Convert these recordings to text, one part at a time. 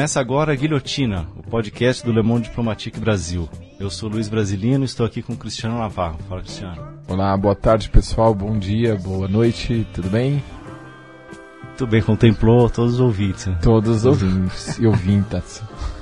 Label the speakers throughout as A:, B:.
A: Começa agora a Guilhotina, o podcast do Le Monde Diplomatique Brasil. Eu sou Luiz Brasilino e estou aqui com o Cristiano Navarro. Fala, Cristiano.
B: Olá, boa tarde, pessoal. Bom dia, boa noite, tudo bem?
A: Tudo bem, contemplou todos os ouvintes. Né?
B: Todos os ouvintes e ouvintas.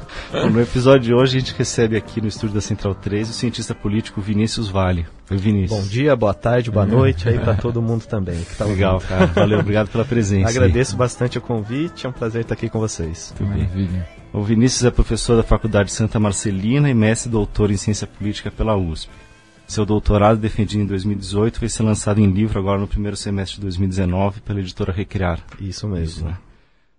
A: No episódio de hoje a gente recebe aqui no estúdio da Central 3 o cientista político Vinícius Vale. Oi, Vinícius.
C: Bom dia, boa tarde, boa noite aí para todo mundo também. Que
A: tá Legal, ouvindo. cara. Valeu, obrigado pela presença.
C: Agradeço aí. bastante o convite, é um prazer estar aqui com vocês.
B: Muito Maravilha.
A: O Vinícius é professor da Faculdade Santa Marcelina e mestre doutor em ciência política pela USP. Seu doutorado, defendido em 2018, vai ser lançado em livro agora no primeiro semestre de 2019 pela editora Recriar.
C: Isso mesmo. Isso, né?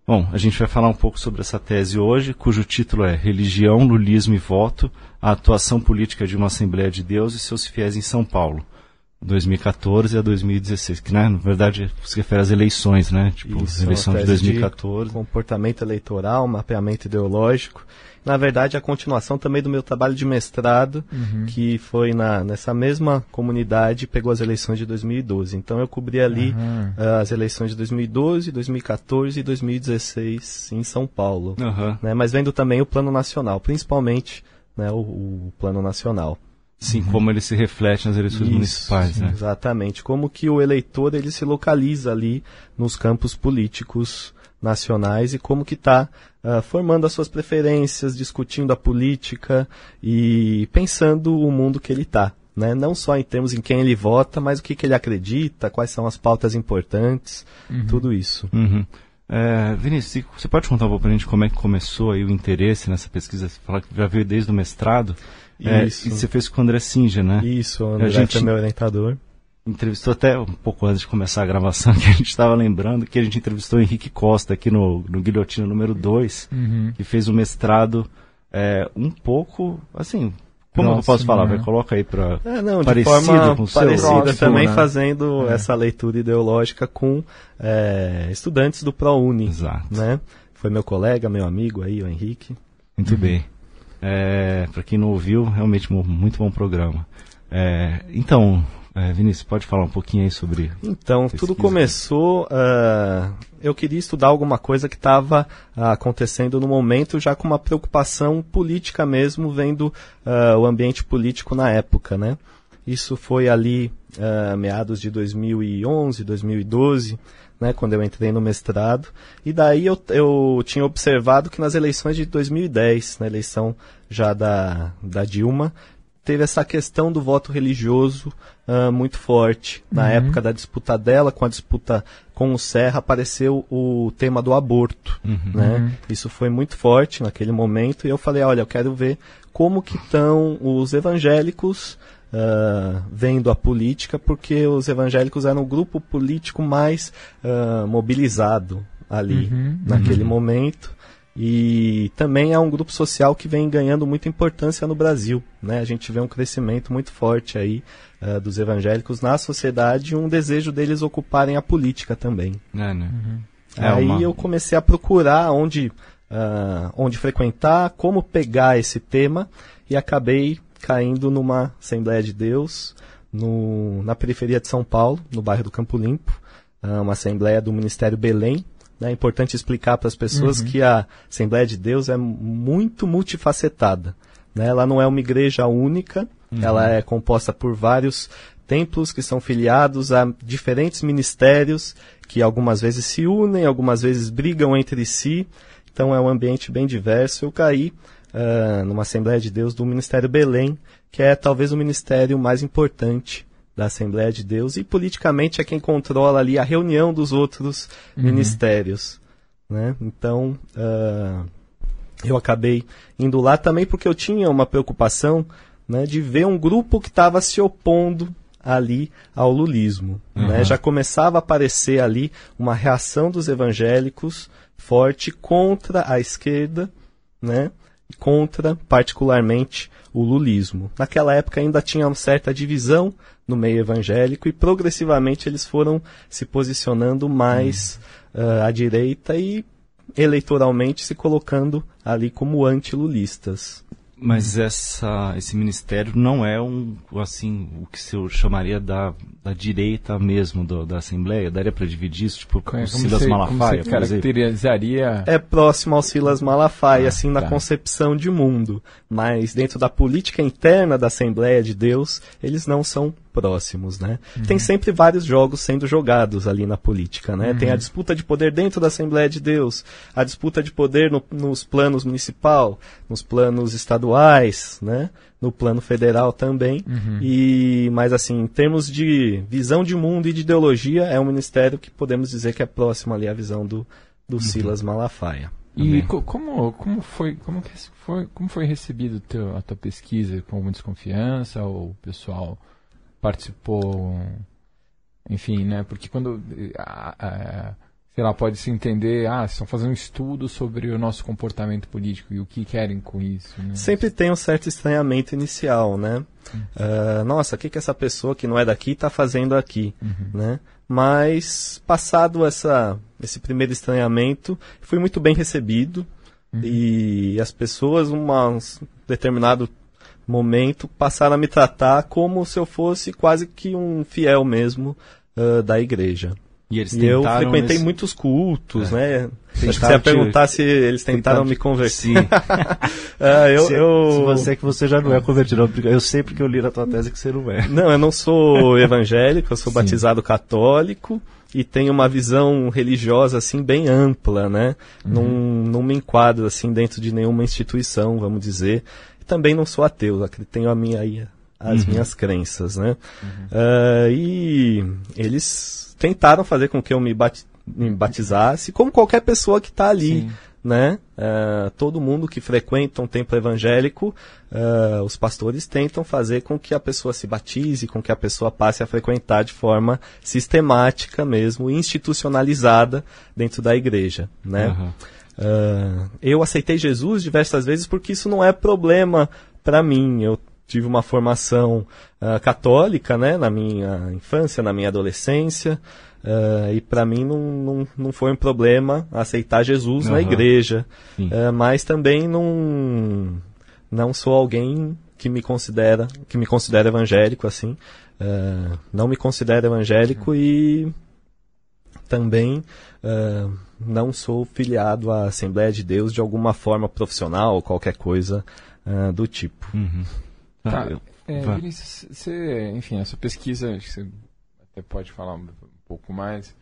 A: Bom, a gente vai falar um pouco sobre essa tese hoje, cujo título é Religião, Lulismo e Voto, a atuação política de uma Assembleia de Deus e seus fiéis em São Paulo, 2014 a 2016, que né, na verdade se refere às eleições, né?
C: Tipo, Isso, eleição de 2014. De comportamento eleitoral, mapeamento ideológico na verdade, a continuação também do meu trabalho de mestrado, uhum. que foi na, nessa mesma comunidade, pegou as eleições de 2012. Então, eu cobri ali uhum. uh, as eleições de 2012, 2014 e 2016 em São Paulo. Uhum. Né? Mas vendo também o plano nacional, principalmente né, o, o plano nacional.
A: Sim, uhum. como ele se reflete nas eleições Isso, municipais, sim, né?
C: Exatamente. Como que o eleitor ele se localiza ali nos campos políticos nacionais e como que está uh, ah, formando as suas preferências, discutindo a política e pensando o mundo que ele está. Né? Não só em termos em quem ele vota, mas o que, que ele acredita, quais são as pautas importantes, uhum. tudo isso.
A: Uhum. É, Vinícius, você pode contar um pouco para a gente como é que começou aí o interesse nessa pesquisa? Você falou que já veio desde o mestrado. É, Isso. E você fez com o André Sinja, né?
C: Isso, o André a gente... é meu orientador
A: entrevistou até um pouco antes de começar a gravação, que a gente estava lembrando que a gente entrevistou o Henrique Costa aqui no, no Guilhotina número 2, uhum. que fez o um mestrado é, um pouco, assim, como eu posso falar? Né? Vai, coloca aí para
C: é, não, parecido de forma com parecida também né? fazendo é. essa leitura ideológica com é, estudantes do ProUni. Exato. Né? Foi meu colega, meu amigo aí, o Henrique.
A: Muito uhum. bem. É, para quem não ouviu, realmente muito bom programa. É, então, é, Vinícius, pode falar um pouquinho aí sobre.
C: Então, pesquisa? tudo começou. Uh, eu queria estudar alguma coisa que estava uh, acontecendo no momento, já com uma preocupação política mesmo, vendo uh, o ambiente político na época, né? Isso foi ali meados de 2011, 2012, né, quando eu entrei no mestrado. E daí eu, eu tinha observado que nas eleições de 2010, na eleição já da, da Dilma, teve essa questão do voto religioso uh, muito forte. Na uhum. época da disputa dela, com a disputa com o Serra, apareceu o tema do aborto. Uhum. Né? Uhum. Isso foi muito forte naquele momento e eu falei, olha, eu quero ver como que estão os evangélicos uh, vendo a política, porque os evangélicos eram o grupo político mais uh, mobilizado ali uhum. naquele uhum. momento. E também é um grupo social que vem ganhando muita importância no Brasil. Né? A gente vê um crescimento muito forte aí uh, dos evangélicos na sociedade e um desejo deles ocuparem a política também.
A: É, né?
C: Uhum. É aí uma... eu comecei a procurar onde, uh, onde frequentar, como pegar esse tema e acabei caindo numa Assembleia de Deus no, na periferia de São Paulo, no bairro do Campo Limpo, uh, uma Assembleia do Ministério Belém, é importante explicar para as pessoas uhum. que a Assembleia de Deus é muito multifacetada. Né? Ela não é uma igreja única, uhum. ela é composta por vários templos que são filiados a diferentes ministérios que algumas vezes se unem, algumas vezes brigam entre si. Então é um ambiente bem diverso. Eu caí uh, numa Assembleia de Deus do Ministério Belém, que é talvez o ministério mais importante da Assembleia de Deus e politicamente é quem controla ali a reunião dos outros uhum. ministérios. Né? Então, uh, eu acabei indo lá também porque eu tinha uma preocupação né, de ver um grupo que estava se opondo ali ao lulismo. Uhum. Né? Já começava a aparecer ali uma reação dos evangélicos forte contra a esquerda, né? Contra particularmente o lulismo. Naquela época ainda tinha uma certa divisão no meio evangélico e progressivamente eles foram se posicionando mais uh, à direita e eleitoralmente se colocando ali como anti-lulistas.
A: Mas essa, esse ministério não é um, assim, o que se eu chamaria da, da direita mesmo do, da Assembleia? Daria para dividir isso, tipo, com o Silas
B: você-
A: Malafaia,
B: como caracterizaria...
C: É próximo ao Silas Malafaia,
B: Ah,
C: assim, na
B: tá.
C: concepção de mundo. Mas dentro da política interna da Assembleia de Deus, eles não são próximos, né?
B: Uhum.
C: Tem sempre vários jogos sendo jogados ali na política, né?
B: Uhum.
C: Tem a disputa de poder dentro da Assembleia de Deus, a disputa de poder no- nos planos municipal, nos planos estaduais, né? No plano federal também.
B: Uhum.
C: E, mas assim, em termos de visão de mundo e de ideologia, é um ministério que podemos dizer que é próximo ali à visão do, do
B: Uhum.
C: Silas Malafaia.
B: E co- como, como, foi, como, foi, como foi recebido teu, a tua pesquisa? Com alguma desconfiança? Ou o pessoal participou? Enfim, né? Porque quando, ah, ah, sei lá, pode se entender, ah, estão fazendo um estudo sobre o nosso comportamento político e o que querem com isso, né?
C: Sempre tem um certo estranhamento inicial, né? Ah, nossa, o que, que essa pessoa que não é daqui está fazendo aqui, né? Mas, passado essa, esse primeiro estranhamento, fui muito bem recebido e as pessoas, uma- um determinado momento, passaram a me tratar como se eu fosse quase que um fiel mesmo ah, da igreja.
A: E eles
C: E eu
A: tentaram
C: frequentei
A: nesse-
C: muitos cultos, né? Acho que você
A: Tentaram
C: ia
A: te-
C: perguntar se eles tentaram
A: tentaram
C: me
A: te-
C: converter.
A: Sim.
C: Ah, eu,
A: se,
C: eu...
A: se você é que você já não é convertido. Eu sei porque eu li na tua tese que você não é.
C: Não, eu não sou evangélico, eu sou
B: Sim.
C: batizado católico e tenho uma visão religiosa assim bem ampla, né? Não, não me enquadro assim dentro de nenhuma instituição, vamos dizer. Também não sou ateu, tenho a minha as minhas crenças, né? Ah, e eles tentaram fazer com que eu me, bati- me batizasse, como qualquer pessoa que está ali
B: Sim.
C: né? Ah, todo mundo que frequenta um templo evangélico, ah, os pastores tentam fazer com que a pessoa se batize, com que a pessoa passe a frequentar de forma sistemática mesmo, institucionalizada dentro da igreja, né?
A: Aham.
C: Ah, eu aceitei Jesus diversas vezes porque isso não é problema para mim. Eu tive uma formação ah, católica, né, na minha infância, na minha adolescência, ah, e para mim não, não, não foi um problema aceitar Jesus na
A: Aham.
C: igreja. Ah, mas também não não sou alguém que me considera que me considera evangélico assim. Não me considero evangélico e também ah, não sou filiado à Assembleia de Deus de alguma forma profissional ou qualquer coisa ah, do tipo.
A: Uhum.
B: Tá.
A: eu-
B: É. Vinícius, você, enfim, a sua pesquisa, acho que você até pode falar um, um pouco mais.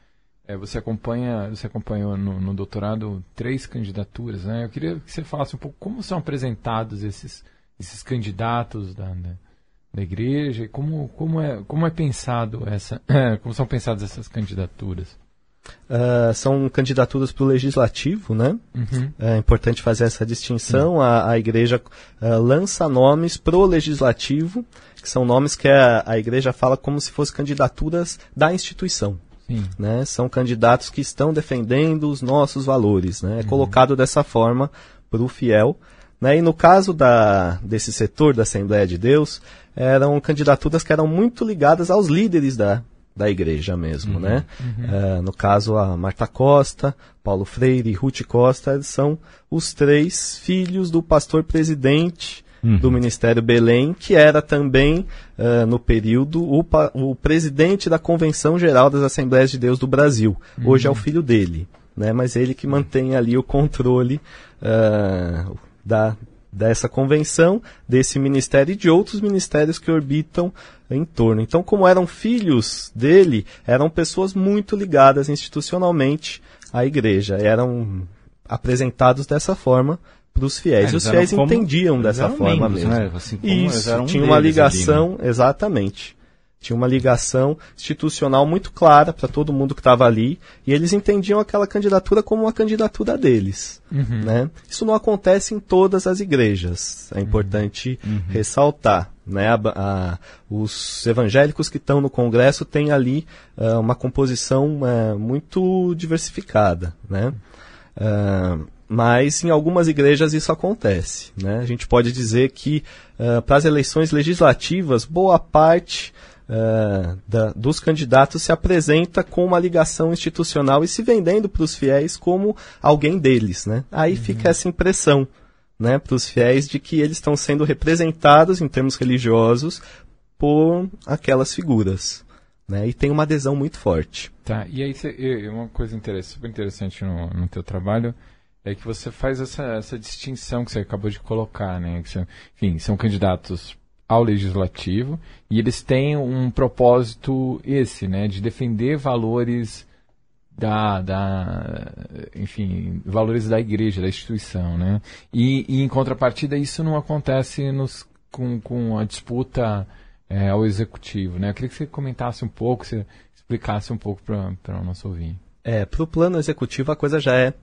B: É, você acompanha, você acompanhou no, no doutorado três candidaturas, né? Eu queria que você falasse um pouco como são apresentados esses, esses candidatos da, da, da igreja e como, como, é, como é pensado essa, como são pensadas essas candidaturas.
C: Ah, são candidaturas para o legislativo, né?
B: Uhum.
C: É importante fazer essa distinção. A, a igreja ah, lança nomes pro legislativo, que são nomes que a, a igreja fala como se fossem candidaturas da instituição.
B: Sim.
C: né? São candidatos que estão defendendo os nossos valores, né? É colocado dessa forma para o fiel. Né? E no caso da, desse setor da Assembleia de Deus, eram candidaturas que eram muito ligadas aos líderes da, da igreja mesmo, né? Eh, no caso, a Marta Costa, Paulo Freire e Ruth Costa são os três filhos do pastor presidente do Ministério Belém, que era também, eh, no período, o, o presidente da Convenção Geral das Assembleias de Deus do Brasil. Hoje é o filho dele, né? mas ele que mantém ali o controle eh, da, dessa convenção, desse ministério e de outros ministérios que orbitam em torno. Então, como eram filhos dele, eram pessoas muito ligadas institucionalmente à igreja, eram apresentados dessa forma para os fiéis.
A: É,
C: e os fiéis
A: como-
C: entendiam dessa forma
A: membros,
C: mesmo.
A: né? Assim
C: Isso, tinha uma
A: deles ali, né?
C: ligação, exatamente. Tinha uma ligação institucional muito clara para todo mundo que estava ali, e eles entendiam aquela candidatura como uma candidatura deles.
B: Uhum.
C: Né? Isso não acontece em todas as igrejas, é importante ressaltar. Né? A- a- os evangélicos que estão no Congresso têm ali ah, uma composição ah, muito diversificada. Né? Ah, mas em algumas igrejas isso acontece. Né? A gente pode dizer que para as eleições legislativas, boa parte ah, da- dos candidatos se apresenta com uma ligação institucional e se vendendo para os fiéis como alguém deles. Né? Aí fica essa impressão. né, para os fiéis de que eles estão sendo representados em termos religiosos por aquelas figuras. Né, e tem uma adesão muito forte.
B: Tá, e aí cê, uma coisa interessante, super interessante no, no teu trabalho é que você faz essa, essa distinção que você acabou de colocar, né? Que enfim, são candidatos ao legislativo e eles têm um propósito esse, né? De defender valores da, da enfim, valores da igreja, da instituição, né? E, e em contrapartida isso não acontece nos, com, com a disputa é, ao executivo, né? Eu queria que você comentasse um pouco, você explicasse um pouco para o nosso ouvinte.
C: É, para o plano executivo a coisa já é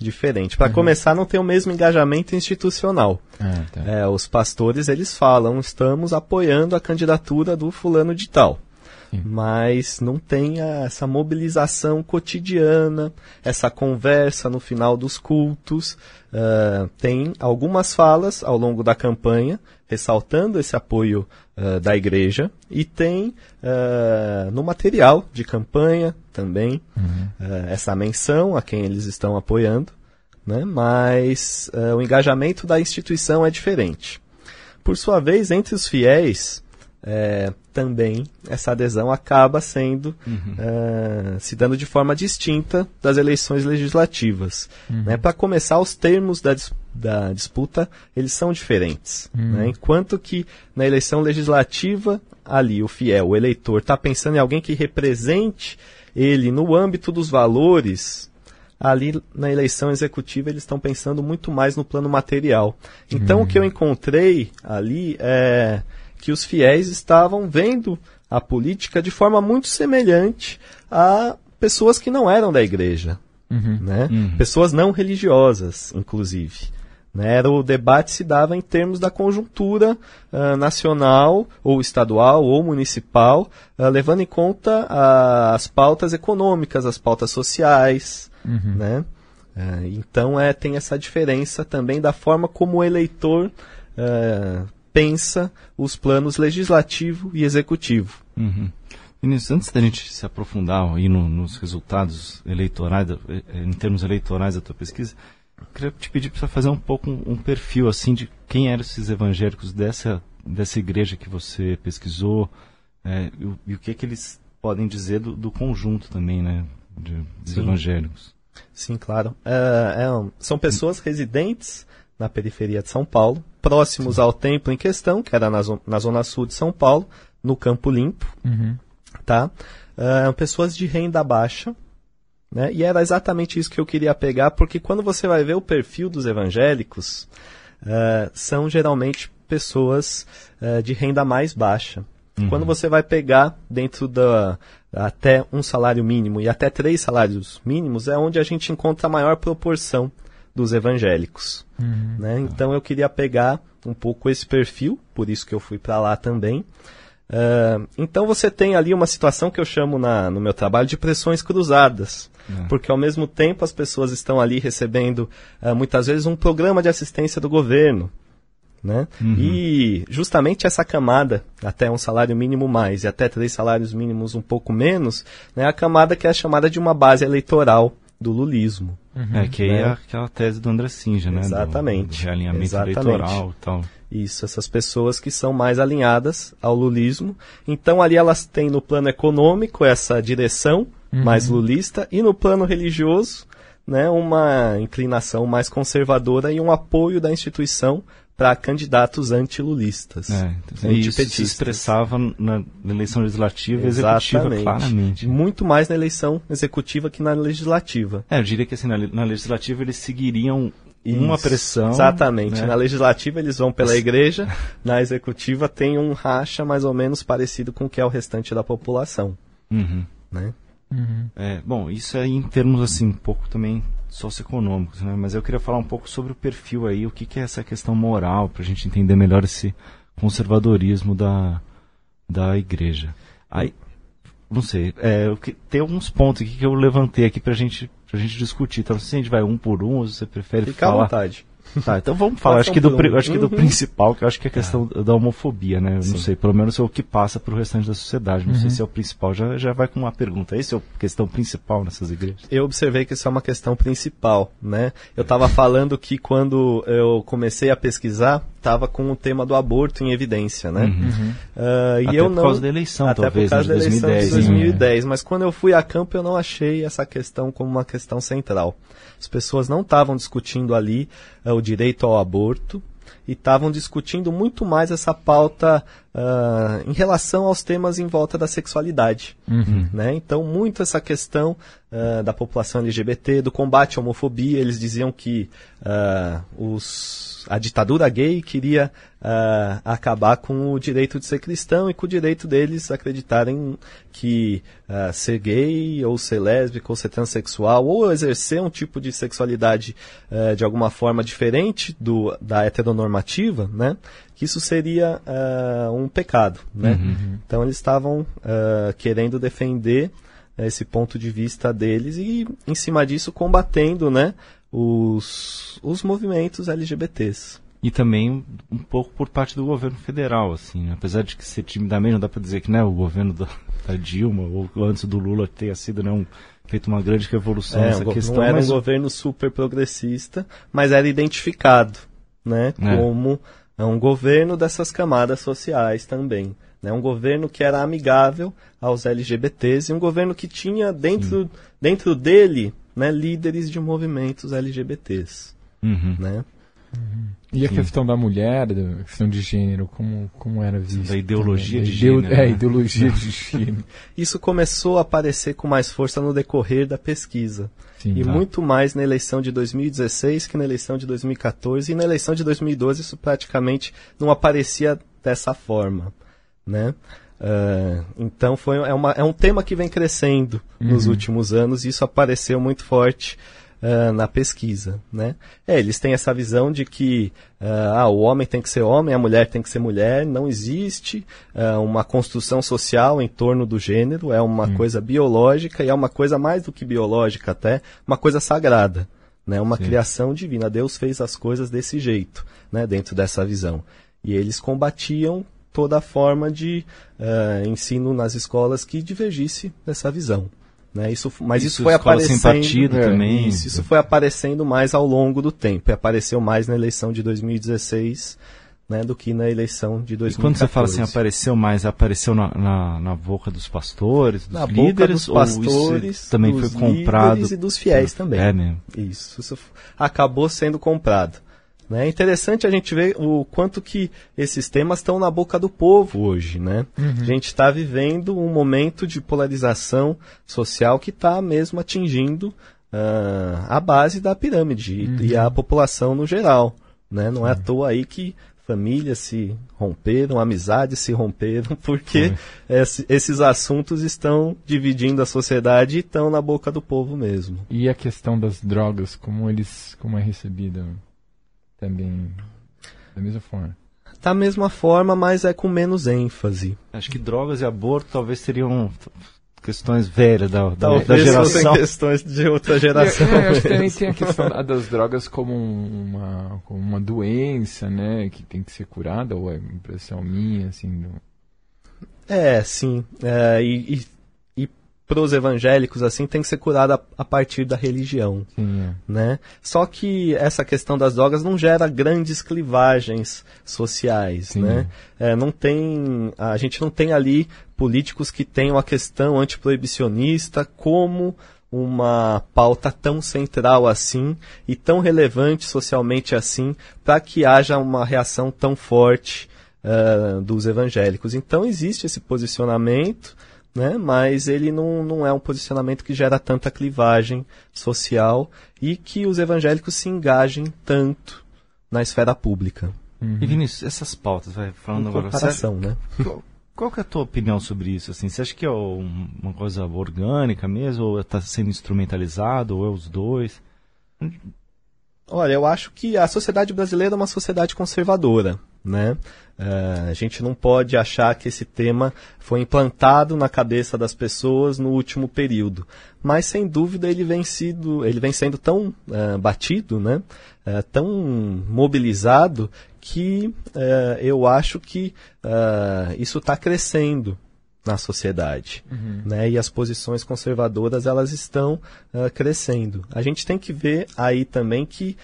C: diferente. Para uhum. começar, não tem o mesmo engajamento institucional. Ah, tá. é, os pastores eles falam, estamos apoiando a candidatura do fulano de tal. Sim. Mas não tem essa mobilização cotidiana, essa conversa no final dos cultos. Uh, tem algumas falas ao longo da campanha ressaltando esse apoio uh, da igreja e tem uh, no material de campanha também uhum. uh, essa menção a quem eles estão apoiando, né? mas o engajamento da instituição é diferente. Por sua vez, entre os fiéis, é, também essa adesão acaba sendo uhum. uh, se dando de forma distinta das eleições legislativas. Uhum. Né? Para começar, os termos da, da disputa eles são diferentes. Uhum. Né? Enquanto que na eleição legislativa ali o fiel, o eleitor, está pensando em alguém que represente ele no âmbito dos valores ali na eleição executiva eles estão pensando muito mais no plano material. Então o que eu encontrei ali é que os fiéis estavam vendo a política de forma muito semelhante a pessoas que não eram da igreja, uhum. né? Uhum. Pessoas não religiosas, inclusive. Né? Era, o debate se dava em termos da conjuntura uh, nacional, ou estadual, ou municipal, uh, levando em conta uh, as pautas econômicas, as pautas sociais. Uhum. Né? então é, tem essa diferença também da forma como o eleitor pensa os planos legislativo e executivo.
A: Uhum. Vinícius, antes da gente se aprofundar aí no, nos resultados eleitorais, eh, em termos eleitorais da tua pesquisa, queria te pedir para fazer um pouco um, um, perfil assim de quem eram esses evangélicos dessa, dessa igreja que você pesquisou é, e, e, o que, é que eles podem dizer do, do conjunto também, né, de, dos Sim. evangélicos.
C: Sim, claro. É, é, são pessoas residentes na periferia de São Paulo, próximos ao templo em questão, que era na, zo na zona sul de São Paulo, no Campo Limpo, uhum. tá? Uh, pessoas de renda baixa, né? E era exatamente isso que eu queria pegar, porque quando você vai ver o perfil dos evangélicos, uh, são geralmente pessoas uh, de renda mais baixa. Uhum. Quando você vai pegar dentro da até um salário mínimo e até três salários mínimos, é onde a gente encontra a maior proporção dos evangélicos. Uhum. Né? Então eu queria pegar um pouco esse perfil, por isso que eu fui para lá também. Uh, então você tem ali uma situação que eu chamo na, no meu trabalho de pressões cruzadas, uhum. porque ao mesmo tempo as pessoas estão ali recebendo uh, muitas vezes um programa de assistência do governo, né? Uhum. E justamente essa camada, até um salário mínimo mais e até três salários mínimos um pouco menos, é né, a camada que é chamada de uma base eleitoral do lulismo.
A: Uhum, é, que aí né? é aquela tese do André Sinja, né?
C: Exatamente.
A: Do, do realinhamento Exatamente. eleitoral e tal.
C: Isso, essas pessoas que são mais alinhadas ao lulismo. Então ali elas têm no plano econômico essa direção uhum. mais lulista e no plano religioso, né, uma inclinação mais conservadora e um apoio da instituição para candidatos antilulistas.
A: É, então, isso se expressava na eleição legislativa e executiva claramente.
C: Muito mais na eleição executiva que na legislativa.
A: É, eu diria que assim, na, na legislativa eles seguiriam isso, uma pressão.
C: Exatamente. Né? Na legislativa eles vão pela igreja, na executiva tem um racha mais ou menos parecido com o que é o restante da população.
A: Uhum. Né? Uhum. É, bom, isso é em termos assim, um pouco também socioeconômicos, né? Mas eu queria falar um pouco sobre o perfil aí, o que, que é essa questão moral, para a gente entender melhor esse conservadorismo da, da igreja. Aí, não sei, é, tem alguns pontos aqui que eu levantei aqui para gente, a gente discutir. Então, se a gente vai um por um, ou você prefere
C: Fica
A: falar...
C: à vontade.
A: Tá, então vamos falar, acho que, do, um. acho que do uhum. principal, que eu acho que é a questão é. da homofobia, né? Eu não sei, pelo menos é o que passa para o restante da sociedade. Não uhum. sei se é o principal. Já, já vai com uma pergunta. Essa é a questão principal nessas igrejas?
C: Eu observei que isso é uma questão principal, né? Eu estava falando que quando eu comecei a pesquisar, estava com o tema do aborto em evidência, né? Uhum.
A: Uh, e Até eu por não... causa da eleição,
C: Até
A: talvez,
C: por causa da eleição 2010, de 2010. Né? Mas quando eu fui a campo, eu não achei essa questão como uma questão central. As pessoas não estavam discutindo ali uh, o direito ao aborto e estavam discutindo muito mais essa pauta uh, em relação aos temas em volta da sexualidade. Uhum. Né? Então, muito essa questão uh, da população LGBT, do combate à homofobia, eles diziam que os a ditadura gay queria acabar com o direito de ser cristão e com o direito deles acreditarem que ser gay ou ser lésbico ou ser transexual ou exercer um tipo de sexualidade de alguma forma diferente do, da heteronormativa, né? Que isso seria um pecado, né? Uhum. Então eles estavam querendo defender esse ponto de vista deles e em cima disso combatendo, né? os, os movimentos LGBTs.
A: E também um pouco por parte do governo federal, assim, né? apesar de que ser timidamente não dá para dizer que né, o governo da, da, Dilma ou antes do Lula tenha sido né, um, feito uma grande revolução
C: é, nessa um, questão. Não era mas... um governo super progressista, mas era identificado né, é. como um governo dessas camadas sociais também. Né, um governo que era amigável aos LGBTs e um governo que tinha dentro, dentro dele né, líderes de movimentos LGBTs. Uhum. Né?
B: Uhum. E a Sim. questão da mulher, a questão de gênero, como, como era visto?
A: Da ideologia de gênero.
B: É, né? ideologia de gênero.
C: Isso começou a aparecer com mais força no decorrer da pesquisa. Sim, e tá. muito mais na eleição de 2016 que na eleição de 2014. E na eleição de 2012 isso praticamente não aparecia dessa forma. Né? Uh, então foi, é, uma, é um tema que vem crescendo uhum. nos últimos anos e isso apareceu muito forte uh, na pesquisa. Né? É, eles têm essa visão de que uh, ah, o homem tem que ser homem, a mulher tem que ser mulher, não existe uma construção social em torno do gênero, é uma uhum. coisa biológica e é uma coisa mais do que biológica até, uma coisa sagrada. Né, uma Sim. criação divina. Deus fez as coisas desse jeito, né, dentro dessa visão. E eles combatiam toda forma de uh, ensino nas escolas que divergisse dessa visão. Né? Isso, mas isso, isso foi aparecendo.
A: Partido é, também.
C: Isso, isso foi aparecendo mais ao longo do tempo. E apareceu mais na eleição de 2016 né, do que na eleição de 2014. E
A: quando você fala assim, apareceu mais, apareceu na, na, na boca dos pastores, dos na líderes,
C: boca dos pastores,
A: também foi comprado
C: e dos fiéis também.
A: É mesmo.
C: Isso, isso acabou sendo comprado. Né? É interessante a gente ver o quanto que esses temas estão na boca do povo hoje. Né? Uhum. A gente está vivendo um momento de polarização social que está mesmo atingindo uh, a base da pirâmide uhum. e a população no geral. Né? Não é à toa aí que famílias se romperam, amizades se romperam, porque esse, esses assuntos estão dividindo a sociedade e estão na boca do povo mesmo.
B: E a questão das drogas, como eles, como é recebida? Também da mesma forma.
C: Da mesma forma, mas é com menos ênfase.
A: Acho que drogas e aborto talvez seriam questões velhas da, da, da geração.
C: questões de outra geração.
B: É, acho que também tem a questão das drogas como uma, como uma doença, né? Que tem que ser curada, ou é impressão minha, assim. Do...
C: É, sim. É, e, e para os evangélicos assim tem que ser curada a, a partir da religião, Sim, é. né? Só que essa questão das drogas não gera grandes clivagens sociais, Sim. né? É, não tem, a gente não tem ali políticos que tenham a questão antiproibicionista como uma pauta tão central assim e tão relevante socialmente assim para que haja uma reação tão forte uh, dos evangélicos. Então existe esse posicionamento né? mas ele não, não é um posicionamento que gera tanta clivagem social e que os evangélicos se engajem tanto na esfera pública.
A: Uhum. E Vinícius, essas pautas, vai falando
C: em
A: agora.
C: Comparação, né?
A: Qual, qual é a tua opinião sobre isso? Assim, você acha que é uma coisa orgânica mesmo, ou está sendo instrumentalizado, ou é os dois?
C: Olha, eu acho que a sociedade brasileira é uma sociedade conservadora. né? Uh, a gente não pode achar que esse tema foi implantado na cabeça das pessoas no último período, mas sem dúvida ele vem, sido, ele vem sendo tão uh, batido, né? Uh, tão mobilizado que eu acho que isso está crescendo na sociedade, uhum. né? E as posições conservadoras elas estão crescendo. A gente tem que ver aí também que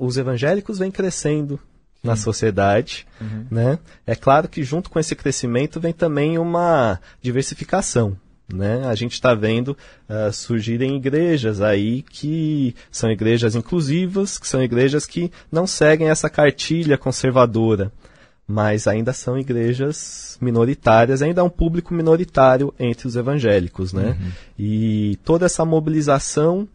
C: os evangélicos vêm crescendo na sociedade, uhum. né? É claro que junto com esse crescimento vem também uma diversificação, né? A gente está vendo uh, surgirem igrejas aí que são igrejas inclusivas, que são igrejas que não seguem essa cartilha conservadora, mas ainda são igrejas minoritárias, ainda há um público minoritário entre os evangélicos, né? Uhum. E toda essa mobilização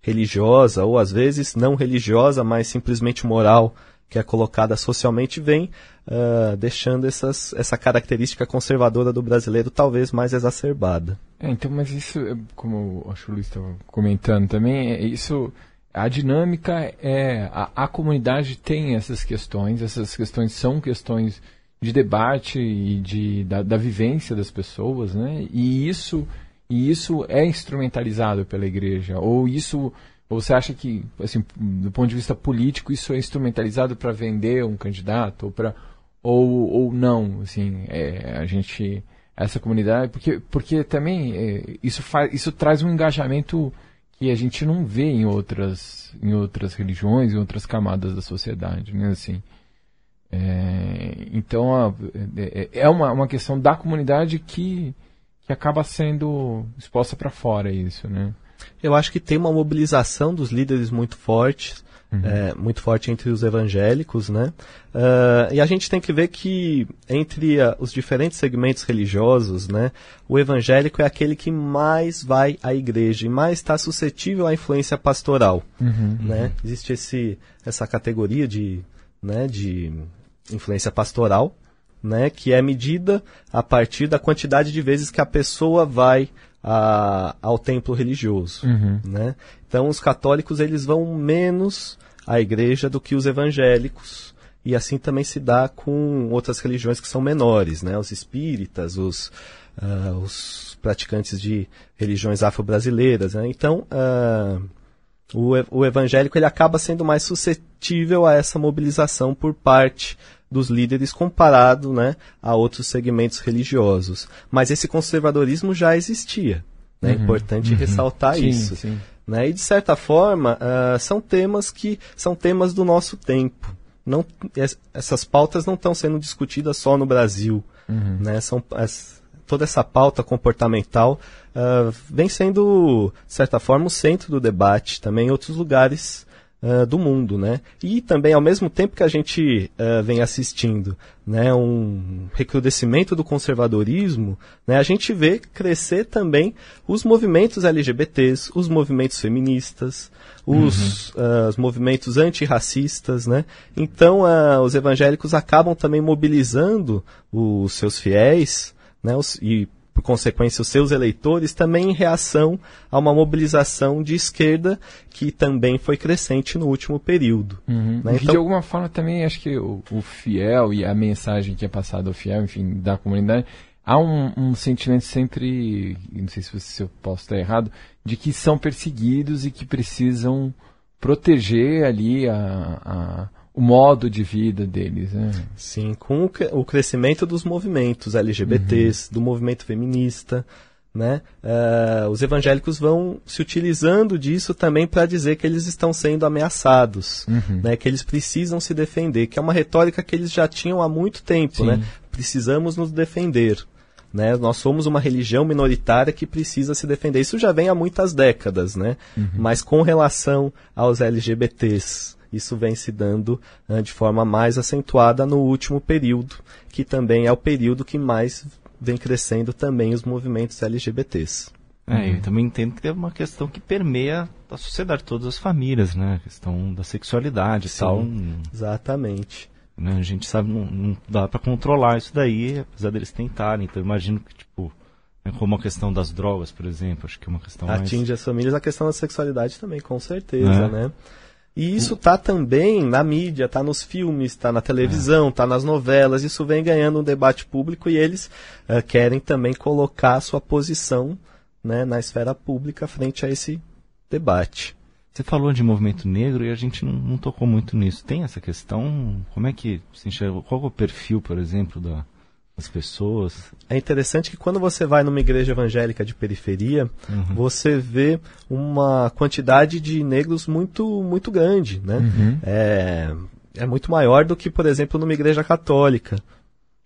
C: religiosa, ou às vezes não religiosa, mas simplesmente moral, que é colocada socialmente vem uh, deixando essas, essa característica conservadora do brasileiro talvez mais exacerbada.
B: É, então, mas isso, como acho que o Luiz estava comentando também, é, isso, a dinâmica é, a, a comunidade tem essas questões, essas questões são questões de debate e de, da, da vivência das pessoas, né? E isso, e isso é instrumentalizado pela igreja, ou isso ou você acha que, assim, do ponto de vista político, isso é instrumentalizado para vender um candidato ou para ou, ou não, assim, é, a gente essa comunidade, porque porque também é, isso faz isso traz um engajamento que a gente não vê em outras em outras religiões, em outras camadas da sociedade, né, assim. É, então a, é, é uma, uma questão da comunidade que que acaba sendo exposta para fora isso, né?
C: Eu acho que tem uma mobilização dos líderes muito forte, uhum. é, muito forte entre os evangélicos, né? Uh, e a gente tem que ver que entre uh, os diferentes segmentos religiosos, né, o evangélico é aquele que mais vai à igreja e mais está suscetível à influência pastoral, uhum, né? Uhum. Existe esse, essa categoria de, né, de influência pastoral, né, que é medida a partir da quantidade de vezes que a pessoa vai a, ao templo religioso. Uhum. Né? Então, os católicos eles vão menos à igreja do que os evangélicos. E assim também se dá com outras religiões que são menores, né? os espíritas, os, uh, os praticantes de religiões afro-brasileiras. Né? Então, uh, o, o evangélico ele acaba sendo mais suscetível a essa mobilização por parte dos líderes comparado né, a outros segmentos religiosos. Mas esse conservadorismo já existia. Né? É uhum, importante uhum. ressaltar sim, isso. Sim. Né? E de certa forma, uh, são temas que são temas do nosso tempo. Não, essas pautas não estão sendo discutidas só no Brasil. Uhum. Né? São, as, toda essa pauta comportamental uh, vem sendo, de certa forma, o centro do debate também em outros lugares uh, do mundo, né? E também, ao mesmo tempo que a gente uh, vem assistindo né, um recrudescimento do conservadorismo, né, a gente vê crescer também os movimentos LGBTs, os movimentos feministas, os, uhum. uh, os movimentos antirracistas, né? Então, os evangélicos acabam também mobilizando os seus fiéis, né, os, e por consequência, os seus eleitores, também em reação a uma mobilização de esquerda que também foi crescente no último período.
B: Uhum. Né? Então, de alguma forma também acho que o, o, fiel e a mensagem que é passada ao fiel, enfim, da comunidade, há um, um sentimento sempre, não sei se, se eu posso estar errado, de que são perseguidos e que precisam proteger ali a, a o modo de vida deles. Né?
C: Sim, com o, crescimento dos movimentos LGBTs, uhum. do movimento feminista, né? Uh, os evangélicos vão se utilizando disso também para dizer que eles estão sendo ameaçados, uhum. né? que eles precisam se defender, que é uma retórica que eles já tinham há muito tempo. Né? Precisamos nos defender. Né? Nós somos uma religião minoritária que precisa se defender. Isso já vem há muitas décadas, né? Uhum. mas com relação aos LGBTs, isso vem se dando uh, de forma mais acentuada no último período, que também é o período que mais vem crescendo também os movimentos LGBTs.
A: É, eu também entendo que é uma questão que permeia a sociedade, todas as famílias, né? A questão da sexualidade e tal.
C: Exatamente.
A: Né? A gente sabe, não, não dá para controlar isso daí, apesar deles tentarem. Então, imagino que, tipo, é como a questão das drogas, por exemplo, acho que é uma questão
C: Atinge
A: mais...
C: as famílias, a questão da sexualidade também, com certeza, é. né? E isso está também na mídia, está nos filmes, está na televisão, está nas novelas. Isso vem ganhando um debate público e eles uh, querem também colocar a sua posição né, na esfera pública frente a esse debate.
A: Você falou de movimento negro e a gente não, não tocou muito nisso. Tem essa questão? Como é que se enxerga? Qual é o perfil, por exemplo, da, das pessoas?
C: É interessante que quando você vai numa igreja evangélica de periferia, uhum. você vê uma quantidade de negros muito, muito grande, né? Uhum. É, é muito maior do que, por exemplo, numa igreja católica,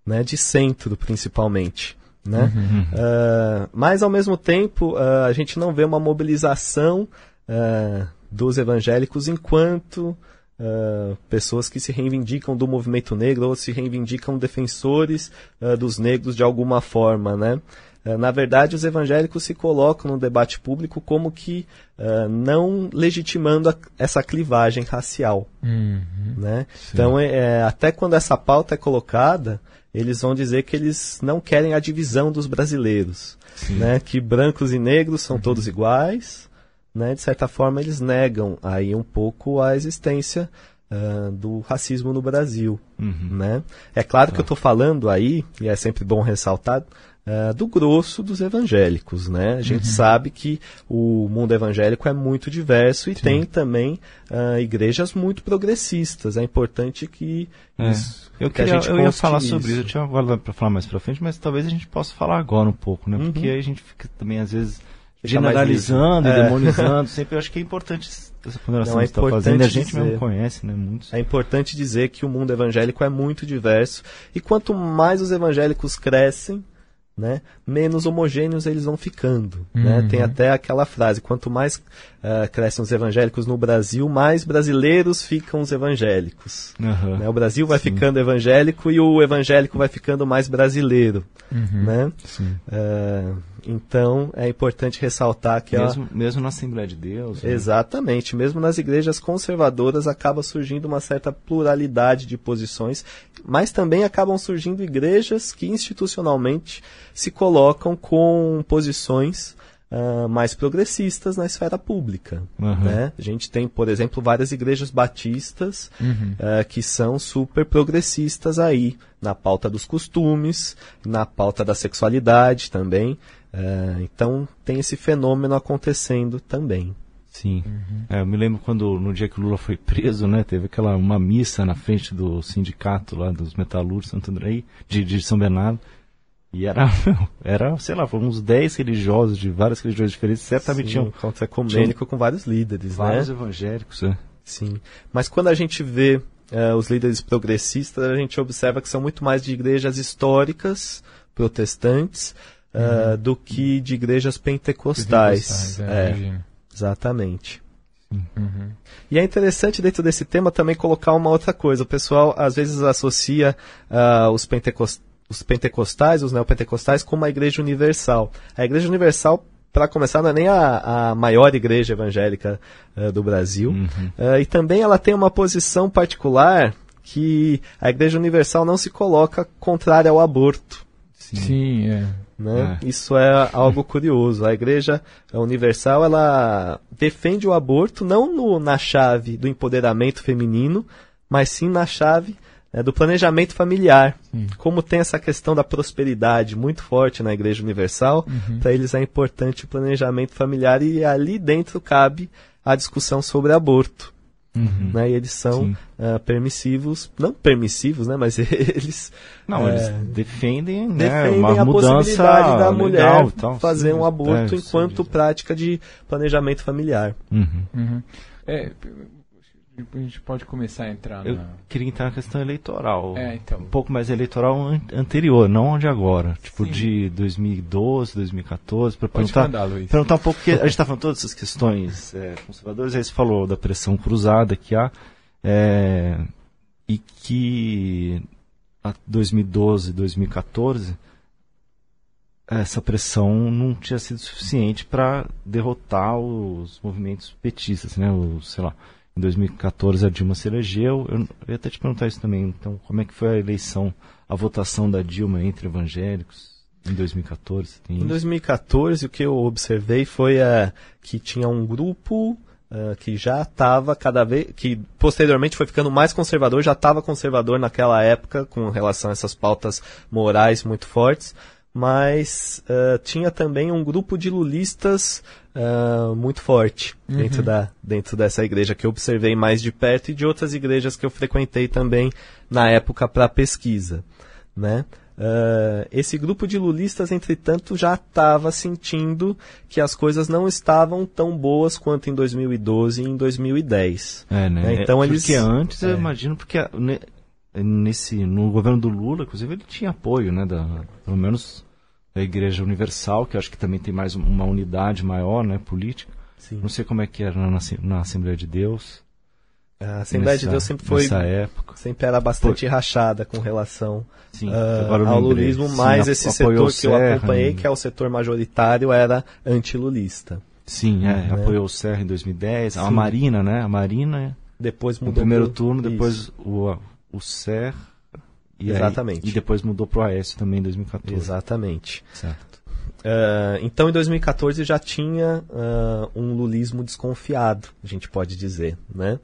C: né? De centro, principalmente. Né? Uhum. Uh, mas, ao mesmo tempo, uh, a gente não vê uma mobilização uh, dos evangélicos enquanto uh, pessoas que se reivindicam do movimento negro ou se reivindicam defensores uh, dos negros de alguma forma, né? Na verdade, os evangélicos se colocam no debate público como que não legitimando a, essa clivagem racial. Uhum. Né? Então, é, é, até quando essa pauta é colocada, eles vão dizer que eles não querem a divisão dos brasileiros. Né? Que brancos e negros são uhum. todos iguais, né, de certa forma eles negam aí um pouco a existência uh, do racismo no Brasil. Uhum. Né? É claro que eu estou falando aí, e é sempre bom ressaltar, uh, do grosso dos evangélicos. Né? A gente uhum. sabe que o mundo evangélico é muito diverso e Sim. tem também uh, igrejas muito progressistas. É importante que,
A: é. isso, eu, que queria, eu ia falar isso. sobre isso. Eu tinha agora para falar mais para frente, mas talvez a gente possa falar agora um pouco, né? Porque uhum. aí a gente fica também às vezes generalizando e é. demonizando. Sempre eu acho que é importante essa ponderação
C: não, é
A: que está fazendo. A gente
C: dizer,
A: mesmo conhece, né? Muitos.
C: É importante dizer que o mundo evangélico é muito diverso e quanto mais os evangélicos crescem, né, menos homogêneos eles vão ficando. Né? Uhum. Né? Tem até aquela frase: quanto mais uh, crescem os evangélicos no Brasil, mais brasileiros ficam os evangélicos. Uhum. Né? O Brasil vai Sim. ficando evangélico e o evangélico vai ficando mais brasileiro. Uhum. Né? Uh, então é importante ressaltar que
A: mesmo, a... mesmo na Assembleia de Deus.
C: Né? Exatamente, mesmo nas igrejas conservadoras acaba surgindo uma certa pluralidade de posições, mas também acabam surgindo igrejas que institucionalmente se colocam com posições Uh, mais progressistas na esfera pública. Uhum. Né? A gente tem, por exemplo, várias igrejas batistas uhum. uh, que são super progressistas aí, na pauta dos costumes, na pauta da sexualidade também. Uh, então tem esse fenômeno acontecendo também.
A: Sim. Uhum. É, eu me lembro quando no dia que o Lula foi preso, né, teve aquela uma missa na frente do sindicato lá dos metalúrgicos Santo André, de, de São Bernardo. E era, era, sei lá, foram uns 10 religiosos de várias religiões diferentes, certamente
C: Sim, tinham. Encontro ecumênico com vários líderes,
A: vários né? evangélicos, é.
C: Sim. Mas quando a gente vê uh, os líderes progressistas, a gente observa que são muito mais de igrejas históricas, protestantes, uh, uhum. do que de igrejas pentecostais. pentecostais é, é exatamente. Uhum. E é interessante dentro desse tema também colocar uma outra coisa. O pessoal às vezes associa uh, os pentecostais os pentecostais, os neopentecostais, como a Igreja Universal. A Igreja Universal, para começar, não é nem a, a maior igreja evangélica uh, do Brasil. Uhum. Uh, e também ela tem uma posição particular que a Igreja Universal não se coloca contrária ao aborto.
B: Sim, Sim é.
C: Né? É. Isso é algo curioso. A Igreja Universal ela defende o aborto não no, na chave do empoderamento feminino, mas sim na chave é, do planejamento familiar. Sim. Como tem essa questão da prosperidade muito forte na Igreja Universal, uhum. para eles é importante o planejamento familiar e ali dentro cabe a discussão sobre aborto. Uhum. Né? E eles são uh, permissivos, não permissivos, né? Mas eles
A: não, é, eles defendem,
C: né, defendem uma a mudança possibilidade da mulher tal, fazer sim, um aborto é, enquanto prática de planejamento familiar. Uhum.
B: Uhum. É, a gente pode começar a entrar
A: Eu queria entrar na questão eleitoral.
B: É, então.
A: Um pouco mais eleitoral an anterior, não de agora. Tipo, Sim. de 2012, 2014, para perguntar, mandar, perguntar um pouco, que a gente está falando todas essas questões é, conservadoras, aí você falou da pressão cruzada que há, é, e que a 2012, 2014, essa pressão não tinha sido suficiente para derrotar os movimentos petistas, né? Os, sei lá, em 2014 a Dilma se elegeu. Eu, eu ia até te perguntar isso também. Então, como é que foi a eleição, a votação da Dilma entre evangélicos? Em 2014?
C: em 2014, o que eu observei foi uh, que tinha um grupo uh, que já estava cada vez, que posteriormente foi ficando mais conservador, já estava conservador naquela época com relação a essas pautas morais muito fortes, mas uh, tinha também um grupo de lulistas uh, muito forte uhum. dentro, da, dentro dessa igreja que eu observei mais de perto e de outras igrejas que eu frequentei também na época para pesquisa, né? Uh, esse grupo de lulistas, entretanto, já estava sentindo que as coisas não estavam tão boas quanto em 2012 e em 2010.
A: É, né?
C: né? Então
A: é,
C: eles.
A: Porque antes, é. eu imagino, porque nesse no governo do Lula, inclusive, ele tinha apoio, né? Da, pelo menos da Igreja Universal, que acho que também tem mais uma unidade maior, né? Política. Sim. Não sei como é que era na, na Assembleia de Deus.
C: A Assembleia nessa, de Deus sempre foi.
A: Nessa época.
C: Sempre era bastante rachada com relação Sim, uh, ao lulismo, mas Sim, esse setor que eu acompanhei, em... que é o setor majoritário, era antilulista.
A: Sim, é, né? apoiou o Serra em 2010, Sim. a Marina, né? A Marina.
C: Depois mudou.
A: No primeiro pro... turno, depois o, o Serra.
C: E Exatamente.
A: Aí, e depois mudou para o Aécio também em 2014.
C: Exatamente.
A: Certo.
C: Uh, então, em 2014 já tinha uh, um lulismo desconfiado, a gente pode dizer, né?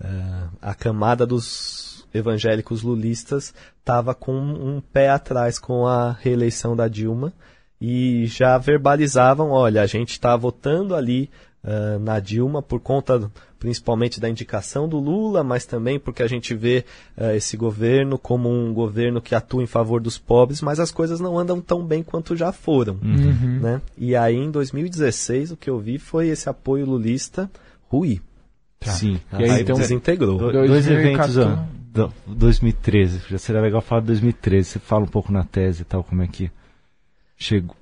C: Uh, a camada dos evangélicos lulistas estava com um pé atrás com a reeleição da Dilma e já verbalizavam, olha, a gente está votando ali na Dilma por conta principalmente da indicação do Lula, mas também porque a gente vê uh, esse governo como um governo que atua em favor dos pobres, mas as coisas não andam tão bem quanto já foram. Uhum. Né? E aí, em 2016, o que eu vi foi esse apoio lulista ruir.
A: Tá. Sim.
C: E aí, então, desintegrou.
A: Do, dois eventos, ó, do, 2013. Já seria legal falar de 2013. Você fala um pouco na tese e tal, como é que chegou.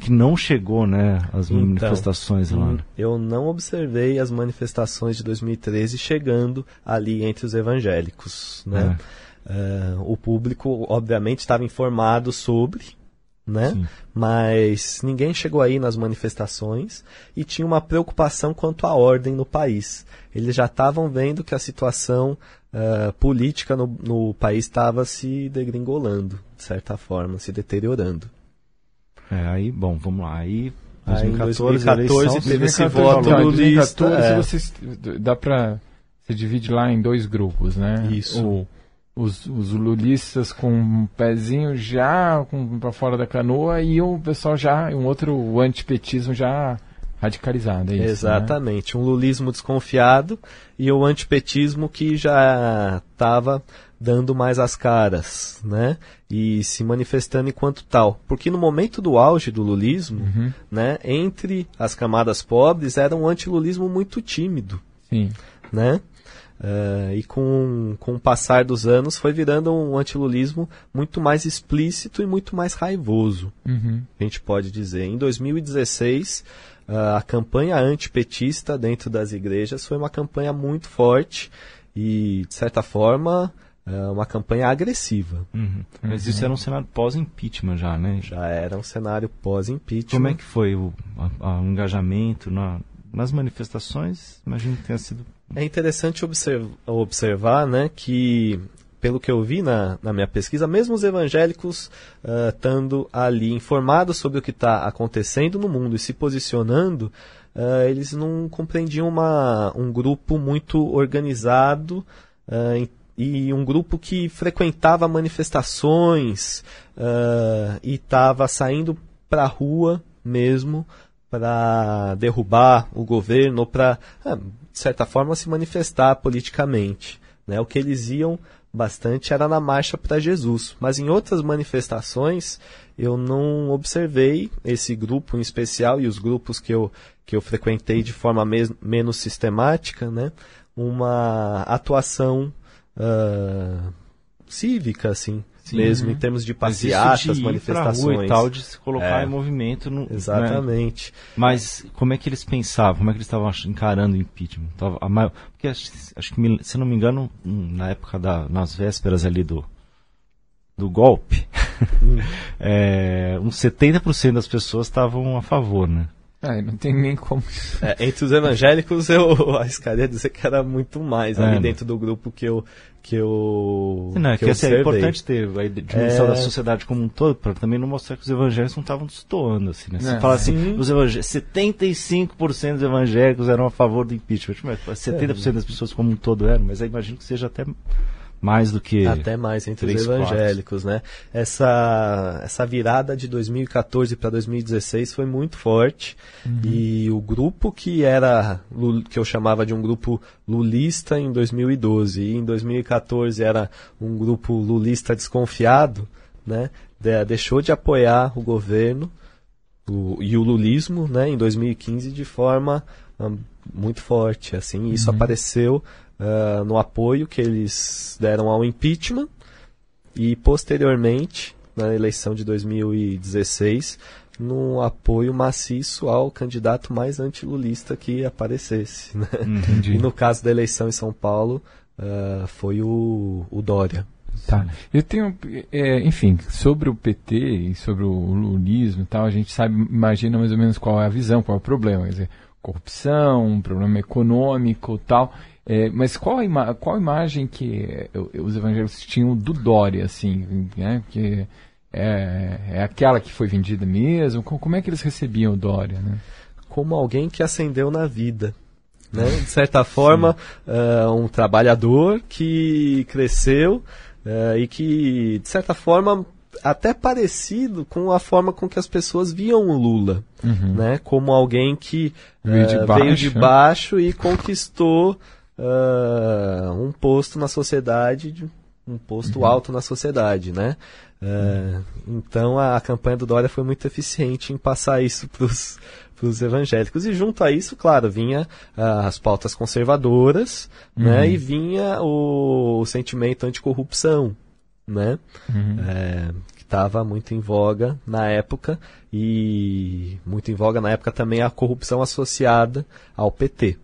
A: Que não chegou, né, as então, manifestações lá. Hum,
C: eu não observei as manifestações de 2013 chegando ali entre os evangélicos, né? É. Uh, o público, obviamente, estava informado sobre, né? Sim. Mas ninguém chegou aí nas manifestações e tinha uma preocupação quanto à ordem no país. Eles já estavam vendo que a situação uh, política no, no país estava se degringolando, de certa forma, se deteriorando.
A: É, aí, bom, vamos lá. Aí,
C: 2014, aí 2014 teve esse voto
B: no 2014, é. você, dá para você divide lá em dois grupos, né?
C: Isso.
B: O, os, os lulistas com um pezinho já para fora da canoa e o pessoal já, um outro o antipetismo já radicalizado. É isso, né?
C: Exatamente, né? um lulismo desconfiado e o antipetismo que já estava dando mais as caras, né? E se manifestando enquanto tal. Porque no momento do auge do lulismo, uhum. né, entre as camadas pobres era um antilulismo muito tímido.
B: Sim.
C: Né? Uh, e com, com o passar dos anos foi virando um antilulismo muito mais explícito e muito mais raivoso,
B: uhum.
C: a gente pode dizer. Em 2016, uh, a campanha antipetista dentro das igrejas foi uma campanha muito forte e, de certa forma, uma campanha agressiva.
A: Uhum. Mas isso era um cenário pós-impeachment já, né?
C: Já era um cenário pós-impeachment.
A: Como é que foi o, a, a, o engajamento na, nas manifestações? Imagino que tenha sido
C: é interessante observar, observar né, que, pelo que eu vi na, na minha pesquisa, mesmo os evangélicos uh, estando ali informados sobre o que está acontecendo no mundo e se posicionando, uh, eles não compreendiam uma, um grupo muito organizado uh, e um grupo que frequentava manifestações e estava saindo para a rua mesmo para derrubar o governo ou para de certa forma, se manifestar politicamente. Né? O que eles iam bastante era na marcha para Jesus. Mas em outras manifestações eu não observei esse grupo em especial e os grupos que eu, que eu frequentei de forma menos sistemática, né? uma atuação uh, cívica, assim, Sim, mesmo em termos de passeatas, de manifestações.
A: e tal, de se colocar é, em movimento. No,
C: exatamente.
A: Né? Mas como é que eles pensavam? Como é que eles estavam encarando o impeachment? Tava, maior, porque acho, acho, que, se não me engano, na época da, nas vésperas ali do, do golpe, hum. é, uns 70% das pessoas estavam a favor, né?
B: É, não tem nem como.
C: É, entre os evangélicos eu arriscaria dizer que era muito mais
A: É,
C: ali
A: né?
C: dentro do grupo que eu que eu
A: Não, é
C: que
A: que
C: eu
A: assim, é importante ter a dimensão
C: É.
A: da sociedade como um todo, para também não mostrar que os evangélicos não estavam destoando, assim, né? Você
B: É.
A: fala assim,
C: Sim.
A: os evangé 75% dos evangélicos eram a favor do impeachment. Mas 70% das pessoas como um todo eram, mas eu imagino que seja até mais do que...
C: Até mais entre os evangélicos, né? Essa, essa virada de 2014 para 2016 foi muito forte e o grupo que era que eu chamava de um grupo lulista em 2012 e em 2014 era um grupo lulista desconfiado, né? De- deixou de apoiar o governo o- e o lulismo, né? Em 2015 de forma ah, muito forte, assim. Isso apareceu ah, no apoio que eles deram ao impeachment e posteriormente na eleição de 2016 no apoio maciço ao candidato mais antilulista que aparecesse. Né?
B: Entendi.
C: E no caso da eleição em São Paulo ah, foi o, o Dória.
B: Tá. Eu tenho, é, enfim, sobre o PT e sobre o lulismo e tal, a gente sabe, imagina mais ou menos qual é a visão, qual é o problema. Quer dizer, corrupção, um problema econômico tal. É, mas qual a, ima qual a imagem que é, os evangélicos tinham do Dória, assim, né? Que é, é aquela que foi vendida mesmo? Co- Como é que eles recebiam o Dória, né?
C: como alguém que ascendeu na vida. Né? De certa forma, ah, um trabalhador que cresceu ah, e que, de certa forma, até parecido com a forma com que as pessoas viam o Lula.
B: Uhum.
C: Né? Como alguém que
B: Veio de
C: ah,
B: baixo,
C: veio de
B: né?
C: baixo e conquistou ah, um posto na sociedade, de- um posto
B: Uhum.
C: alto na sociedade, né? Ah, Então a, a campanha do Dória foi muito eficiente em passar isso para os evangélicos. E junto a isso, claro, vinha ah, as pautas conservadoras, né?
B: Uhum.
C: E vinha o, o sentimento anticorrupção, né?
B: Uhum.
C: É, que estava muito em voga na época e muito em voga na época também a corrupção associada ao PT,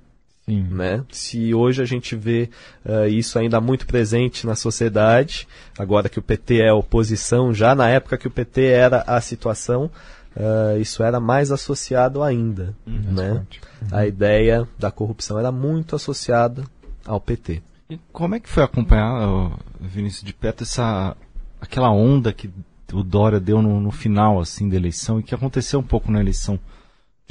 B: Sim.
C: né? Se hoje a gente vê eh, isso ainda muito presente na sociedade, agora que o PT é oposição, já na época que o PT era a situação, eh, isso era mais associado ainda, né?
B: forte.
C: A ideia da corrupção era muito associada ao PT.
A: E como é que foi acompanhar, Vinícius de perto, essa, aquela onda que o Dória deu no, no final assim da eleição e que aconteceu um pouco na eleição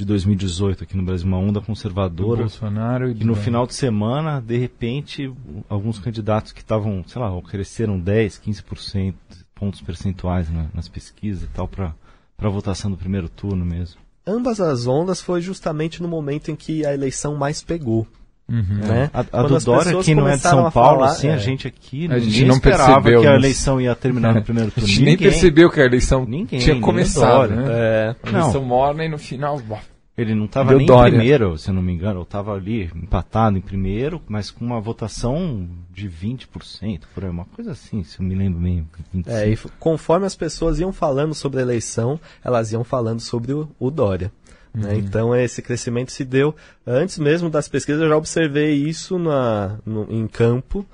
A: de 2018 aqui no Brasil, uma onda
B: Do
A: conservadora
B: Bolsonaro e
A: E
B: do
A: no final de semana, de repente, alguns candidatos que estavam, sei lá, cresceram 10, 15% pontos percentuais na- nas pesquisas e tal para para votação do primeiro turno mesmo.
C: Ambas as ondas foi justamente no momento em que a eleição mais pegou.
B: Uhum.
C: né?
A: A, a
C: Quando
A: do
C: as
A: Dória,
C: pessoas
A: que não é de
C: começaram
A: São
C: a
A: Paulo,
C: falar,
A: assim,
C: é.
A: a gente aqui
B: A gente não
A: esperava
B: percebeu,
A: que a eleição ia terminar no primeiro
B: A
A: turno.
B: gente nem
A: Ninguém.
B: percebeu que a eleição
A: Ninguém,
B: tinha começado,
A: Dória.
B: né?
C: É,
B: A
A: Não.
B: eleição morna e no final...
A: Ele não estava nem
B: Dória.
A: em primeiro, se eu não me engano, ou estava ali empatado em primeiro, mas com uma votação de 20%, por aí, uma coisa assim, se eu me lembro bem. 25.
C: é, e conforme as pessoas iam falando sobre a eleição, elas iam falando sobre o, o Dória. Né? Então esse crescimento se deu antes mesmo das pesquisas. Eu já observei isso na, no- em campo,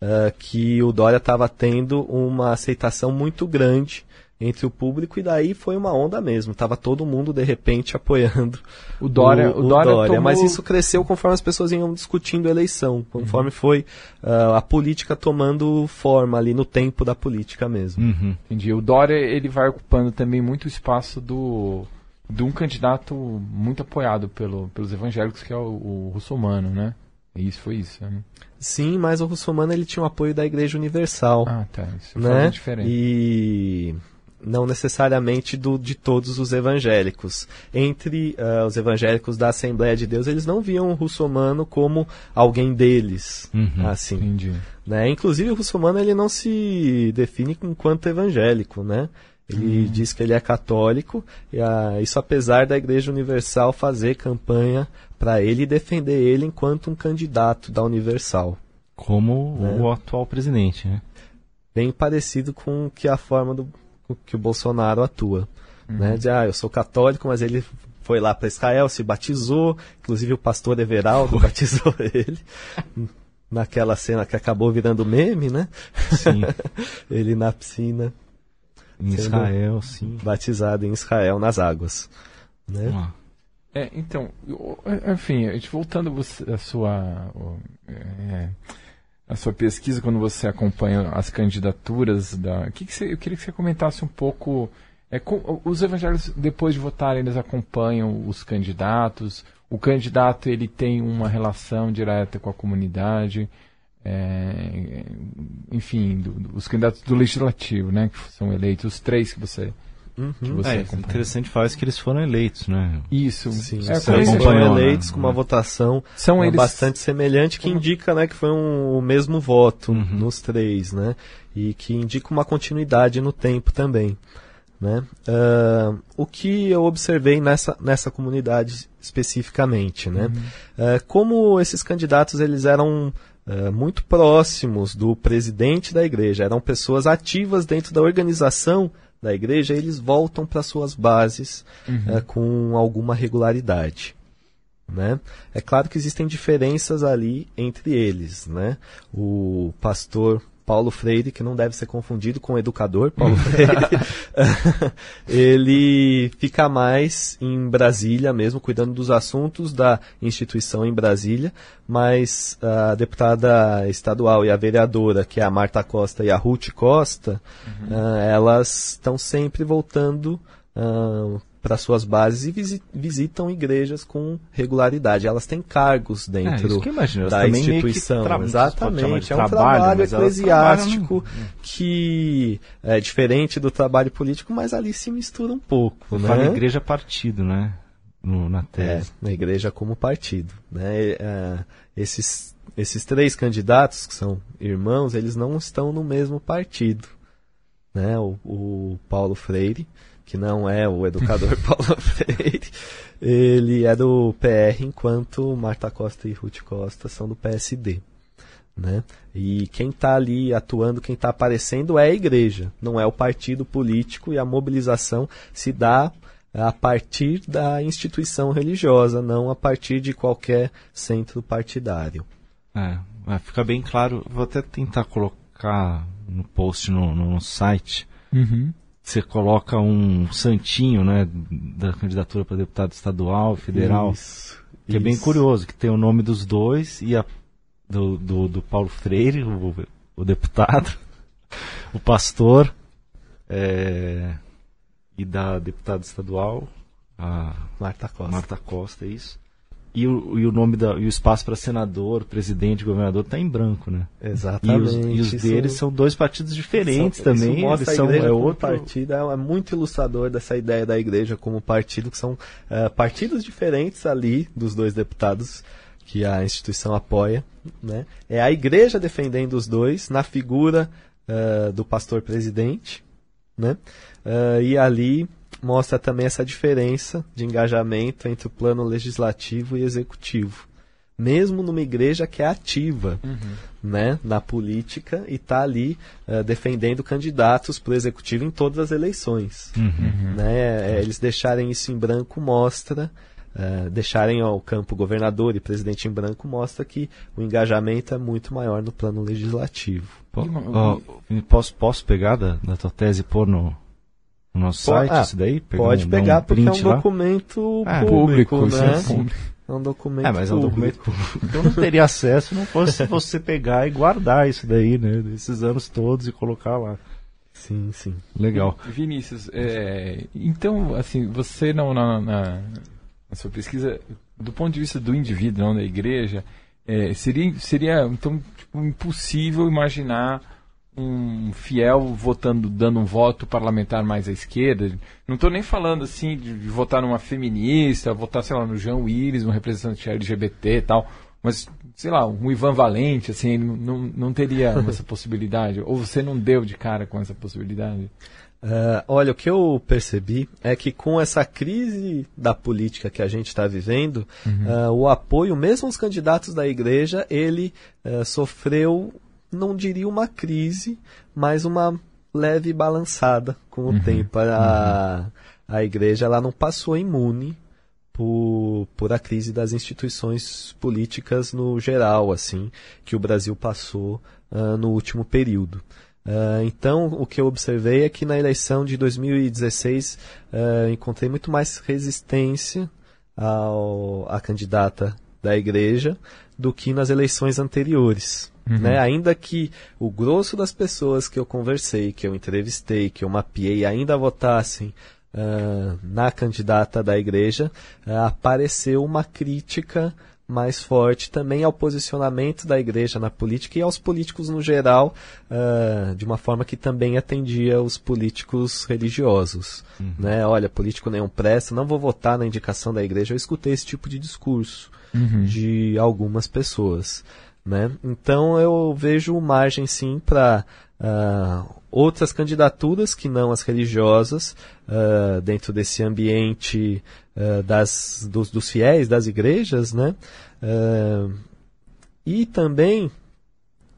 C: eh, que o Dória estava tendo uma aceitação muito grande entre o público e daí foi uma onda mesmo. Tava todo mundo de repente apoiando
B: O Dória, o, Dória, tomou...
C: mas isso cresceu conforme as pessoas iam discutindo a eleição, conforme foi ah, a política tomando forma ali no tempo da política mesmo.
A: Uhum.
B: Entendi. O Dória, ele vai ocupando também muito espaço do de um candidato muito apoiado pelo, pelos evangélicos, que é o, o russomano, né? E isso foi isso, né?
C: Sim, mas o Russomano ele tinha o apoio da Igreja Universal,
B: Ah, tá. Isso
C: né?
B: a diferença.
C: E não necessariamente do, de todos os evangélicos. Entre ah, os evangélicos da Assembleia de Deus, eles não viam o Russomano como alguém deles,
A: Uhum.
C: assim.
B: Entendi.
C: né? Inclusive o russomano ele não se define enquanto evangélico, né? Ele diz que ele é católico, e, ah, isso apesar da Igreja Universal fazer campanha para ele e defender ele enquanto um candidato da Universal.
A: Como
C: Né?
A: o atual presidente, né?
C: Bem parecido com que a forma do que o Bolsonaro atua. Né? De, ah, eu sou católico, mas ele foi lá para Israel, se batizou, inclusive o pastor Everaldo batizou ele. Naquela cena que acabou virando meme, né?
A: Sim.
C: ele na piscina,
A: Em Israel, sim.
C: batizado em Israel nas águas. Né?
B: É, então, eu- enfim, a gente voltando você, a sua é, a sua pesquisa quando você acompanha as candidaturas da, que que você- eu queria que você comentasse um pouco é, com- os evangélicos depois de votarem eles acompanham os candidatos, o candidato ele tem uma relação direta com a comunidade, é, enfim, do- do- os candidatos do legislativo, né, que são eleitos, os três que você que você
A: É,
B: acompanha.
A: interessante falar isso que eles foram eleitos, né?
B: Isso,
C: Sim,
B: é,
C: foram
A: né?
C: eleitos com uma votação
B: São
C: é,
B: eles
C: bastante semelhante, que indica né, que foi um, o mesmo voto
A: Uhum.
C: nos três, né? E que indica uma continuidade no tempo também. Né? Ah, o que eu observei nessa, nessa comunidade especificamente, né? Ah, como esses candidatos eles eram ah, muito próximos do presidente da igreja, eram pessoas ativas dentro da organização da igreja, eles voltam para suas bases ah, com alguma regularidade. Né? É claro que existem diferenças ali entre eles. Né? O pastor Paulo Freire, que não deve ser confundido com o educador Paulo Freire, ele fica mais em Brasília mesmo, cuidando dos assuntos da instituição em Brasília, mas a deputada estadual e a vereadora, que é a Marta Costa e a Ruth Costa, ah, elas estão sempre voltando para suas bases e visi- visitam igrejas com regularidade. Elas têm cargos
A: É,
C: dentro
A: imagino. Elas
C: da instituição. Exatamente. É um
A: trabalho,
C: trabalho eclesiástico
A: trabalham
C: que é diferente do trabalho político, mas ali se mistura um pouco. Né?
A: fala igreja partido, né? No- na
C: É,
A: tese.
C: na igreja como partido. Né? É, esses, esses três candidatos, que são irmãos, eles não estão no mesmo partido. Né? O, o Paulo Freire, que não é o educador Paulo Freire, ele é do PR, enquanto Marta Costa e Ruth Costa são do PSD. Né? E quem está ali atuando, quem está aparecendo é a igreja, não é o partido político e a mobilização se dá a partir da instituição religiosa, não a partir de qualquer centro partidário.
A: É, vai ficar bem claro. Vou até tentar colocar no post no, no site.
B: Uhum.
A: Você coloca um santinho, né? Da candidatura para deputado estadual, federal.
C: Isso,
A: Que é bem
C: isso.
A: curioso, que tem o nome dos dois e a do, do, do Paulo Freire, o, o deputado, o pastor, é, e da deputada estadual, a
C: Marta Costa.
A: Marta Costa, isso. E o, e o nome da, e o espaço para senador, presidente, governador está em branco, né? E
C: Exatamente.
A: os, e os
C: isso-
A: deles são dois partidos diferentes
C: isso
A: também.
C: mostra
A: Eles são é outro
C: partido, é, é muito ilustrador dessa ideia da igreja como partido, que são eh, partidos diferentes ali dos dois deputados que a instituição apoia. Né? É a igreja defendendo os dois na figura eh, do pastor presidente. Né? Eh, e ali mostra também essa diferença de engajamento entre o plano legislativo e executivo. Mesmo numa igreja que é ativa né, na política e está ali eh, defendendo candidatos para o executivo em todas as eleições.
A: Uhum.
C: Né? É, Eles deixarem isso em branco mostra, eh, deixarem o campo governador e presidente em branco mostra que o engajamento é muito maior no plano legislativo.
A: Posso, posso pegar da, da tua tese e pôr no, no nosso
C: Po-
A: site
C: ah,
A: isso daí? Pegar
C: Pode
A: um-
C: pegar
A: um
C: porque é um
A: lá?
C: documento
A: Ah,
C: público,
B: público,
C: né?
B: sim, público.
C: É um documento
A: É, mas é um
C: público.
A: documento público. Eu não teria acesso se não fosse você pegar e guardar isso daí, né? Desses anos todos e colocar lá.
C: Sim, sim.
A: Legal.
B: Vinícius, é, então, assim, você não, na, na, na sua pesquisa, do ponto de vista do indivíduo, não da igreja, é, seria, seria então tipo, impossível imaginar um fiel votando, dando um voto parlamentar mais à esquerda. Não estou nem falando assim de, de votar numa feminista, votar, sei lá, no João Willis, um representante LGBT e tal, mas, sei lá, um Ivan Valente, assim, ele não, não, teria essa possibilidade? Ou você não deu de cara com essa possibilidade?
C: Ah, olha, o que eu percebi é que com essa crise da política que a gente está vivendo, ah, o apoio, mesmo os candidatos da igreja, ele ah, sofreu, não diria uma crise, mas uma leve balançada com o tempo. A, a igreja ela não passou imune por, por a crise das instituições políticas no geral, assim, que o Brasil passou ah, no último período. Ah, então, o que eu observei é que na eleição de 2016 ah, encontrei muito mais resistência ao, à candidata da igreja do que nas eleições anteriores. Uhum. Né? Ainda que o grosso das pessoas que eu conversei, que eu entrevistei, que eu mapeei, ainda votassem uh, na candidata da igreja, uh, apareceu uma crítica mais forte também ao posicionamento da igreja na política e aos políticos no geral, uh, de uma forma que também atendia os políticos religiosos. Uhum. Né? Olha, político nenhum presta, não vou votar na indicação da igreja. Eu escutei esse tipo de discurso uhum. de algumas pessoas. Né? Então eu vejo margem sim para uh, outras candidaturas que não as religiosas uh, dentro desse ambiente uh, das, dos, dos, fiéis, das igrejas, né? e também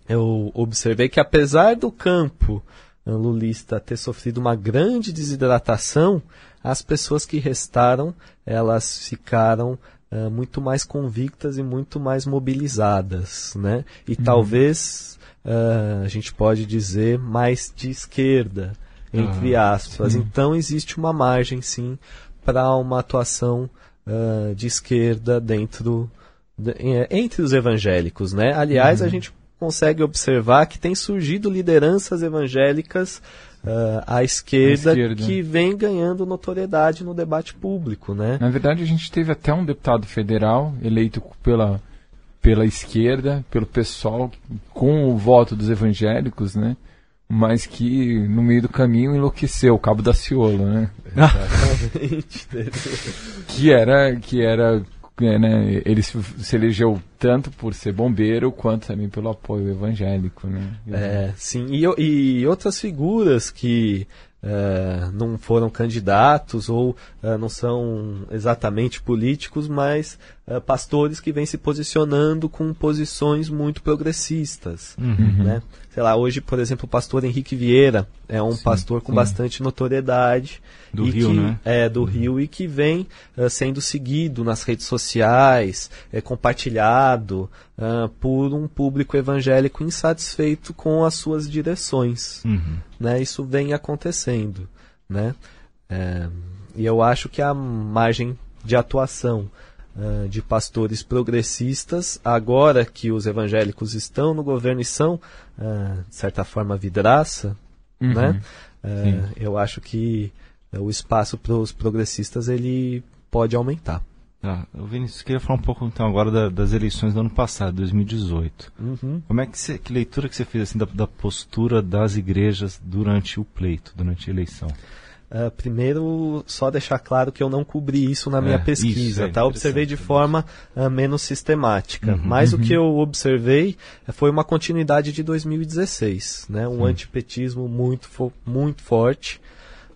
C: eu observei que apesar do campo lulista ter sofrido uma grande desidratação, as pessoas que restaram elas ficaram uh, muito mais convictas e muito mais mobilizadas, né? E uhum. talvez uh, a gente pode dizer mais de esquerda, entre ah, aspas. Sim. Então existe uma margem, sim, para uma atuação uh, de esquerda dentro de, entre os evangélicos, né? Aliás, uhum. a gente consegue observar que tem surgido lideranças evangélicas uh, à, esquerda, à, esquerda, que vem ganhando notoriedade no debate público, né?
B: Na verdade, a gente teve até um deputado federal eleito pela, pela esquerda, pelo pessoal, com o voto dos evangélicos, né? Mas que no meio do caminho enlouqueceu, o Cabo da Ciolo, né? Exatamente. que era que era né, ele se, se, elegeu tanto por ser bombeiro quanto também pelo apoio evangélico, né?
C: É, sim. E, e outras figuras que é, não foram candidatos ou é, não são exatamente políticos, mas é, pastores que vêm se posicionando com posições muito progressistas. Uhum. Né? Sei lá, hoje, por exemplo, o pastor Henrique Vieira é um sim, pastor com sim. bastante notoriedade.
A: Do Rio,
C: que,
A: né?
C: É, do uhum. Rio e que vem uh, sendo seguido nas redes sociais, é, compartilhado uh, por um público evangélico insatisfeito com as suas direções. Uhum. Né? Isso vem acontecendo. Né? É, e eu acho que a margem de atuação uh, de pastores progressistas, agora que os evangélicos estão no governo e são, de certa forma, vidraça, uhum. né? eu acho que o espaço para os progressistas ele pode aumentar.
A: Ah, Vinícius, queria falar um pouco então agora da, das eleições do ano passado, 2018. Uhum. Como é que, você, que leitura que você fez assim da, da, postura das igrejas durante o pleito, durante a eleição?
C: Uh, primeiro, só deixar claro que eu não cobri isso na é, minha pesquisa, isso, é tá? Observei de forma uh, menos sistemática. Uhum, Mas uhum. o que eu observei foi uma continuidade de 2016, né? Um Sim. antipetismo muito, muito forte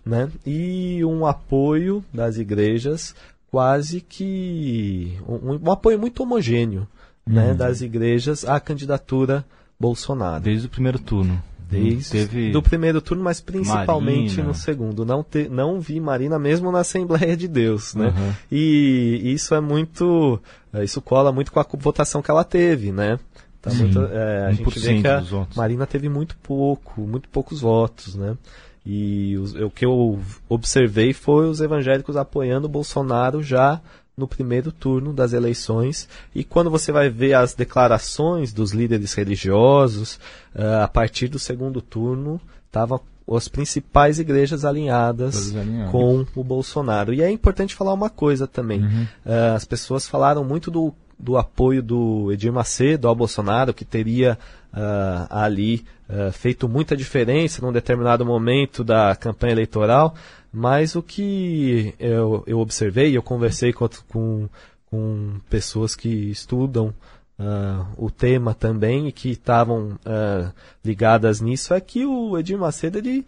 C: né? E um apoio das igrejas quase que um, um apoio muito homogêneo, né, uhum. das igrejas à candidatura Bolsonaro.
A: Desde o primeiro turno.
C: Desde Teve... do primeiro turno, mas principalmente Marina. no segundo. Não, te, não vi Marina mesmo na Assembleia de Deus, né? Uhum. E isso é muito, isso cola muito com a votação que ela teve, né? Tá muito, é, a gente vê que a Marina teve muito pouco, muito poucos votos, né? E os, o que eu observei foi os evangélicos apoiando o Bolsonaro já no primeiro turno das eleições. E quando você vai ver as declarações dos líderes religiosos, uh, a partir do segundo turno, estavam as principais igrejas alinhadas com o Bolsonaro. E é importante falar uma coisa também. Uhum. Uh, as pessoas falaram muito do, do apoio do Edir Macedo ao Bolsonaro, que teria uh, ali uh, feito muita diferença num determinado momento da campanha eleitoral, mas o que eu, eu observei, eu conversei com, com, com pessoas que estudam Uh, o tema também e que estavam uh, ligadas nisso é que o Edir Macedo ele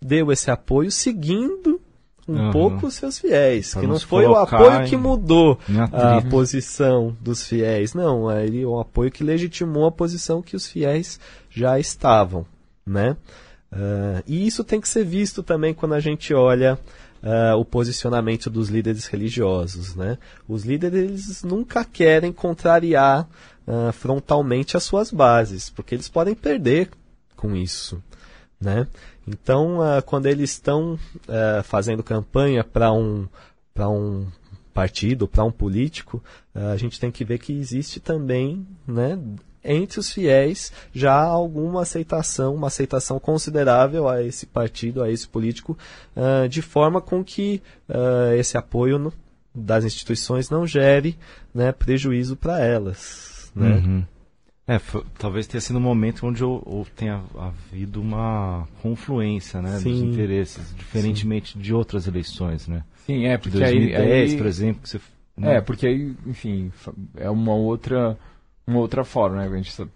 C: deu esse apoio seguindo um uhum. pouco os seus fiéis, pra que não foi o apoio que mudou a posição dos fiéis, não, é ele um apoio que legitimou a posição que os fiéis já estavam, né? Uh, e isso tem que ser visto também quando a gente olha uh, o posicionamento dos líderes religiosos, né? Os líderes nunca querem contrariar uh, frontalmente as suas bases, porque eles podem perder com isso, né? Então, uh, quando eles estão uh, fazendo campanha para um, um partido, para um político, a gente tem que ver que existe também, né, entre os fiéis já alguma aceitação, uma aceitação considerável a esse partido, a esse político, uh, de forma com que uh, esse apoio no, das instituições não gere né, prejuízo para elas. Né?
A: Uhum. É, talvez tenha sido um momento onde eu, eu tenha havido uma confluência né, dos interesses, diferentemente Sim. de outras eleições, né?
B: Sim, é, porque de
A: 2010,
B: aí, aí,
A: por exemplo, que você...
B: Né? É, porque aí, enfim, é uma outra uma outra forma, né? A gente está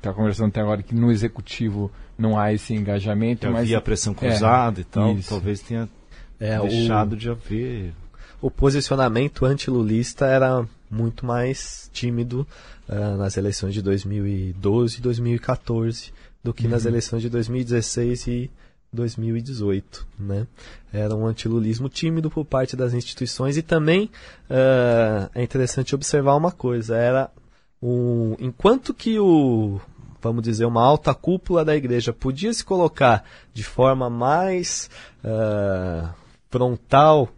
B: tá conversando até agora que no executivo não há esse engajamento.
A: mas havia pressão é, cruzada é, e tal, isso. talvez tenha é, deixado o, de haver.
C: O posicionamento antilulista era muito mais tímido uh, nas eleições de 2012 e 2014 do que uhum. nas eleições de 2016 e 2018, né? Era um antilulismo tímido por parte das instituições e também uh, é interessante observar uma coisa, era um, enquanto que o vamos dizer, uma alta cúpula da igreja podia se colocar de forma mais uh, frontal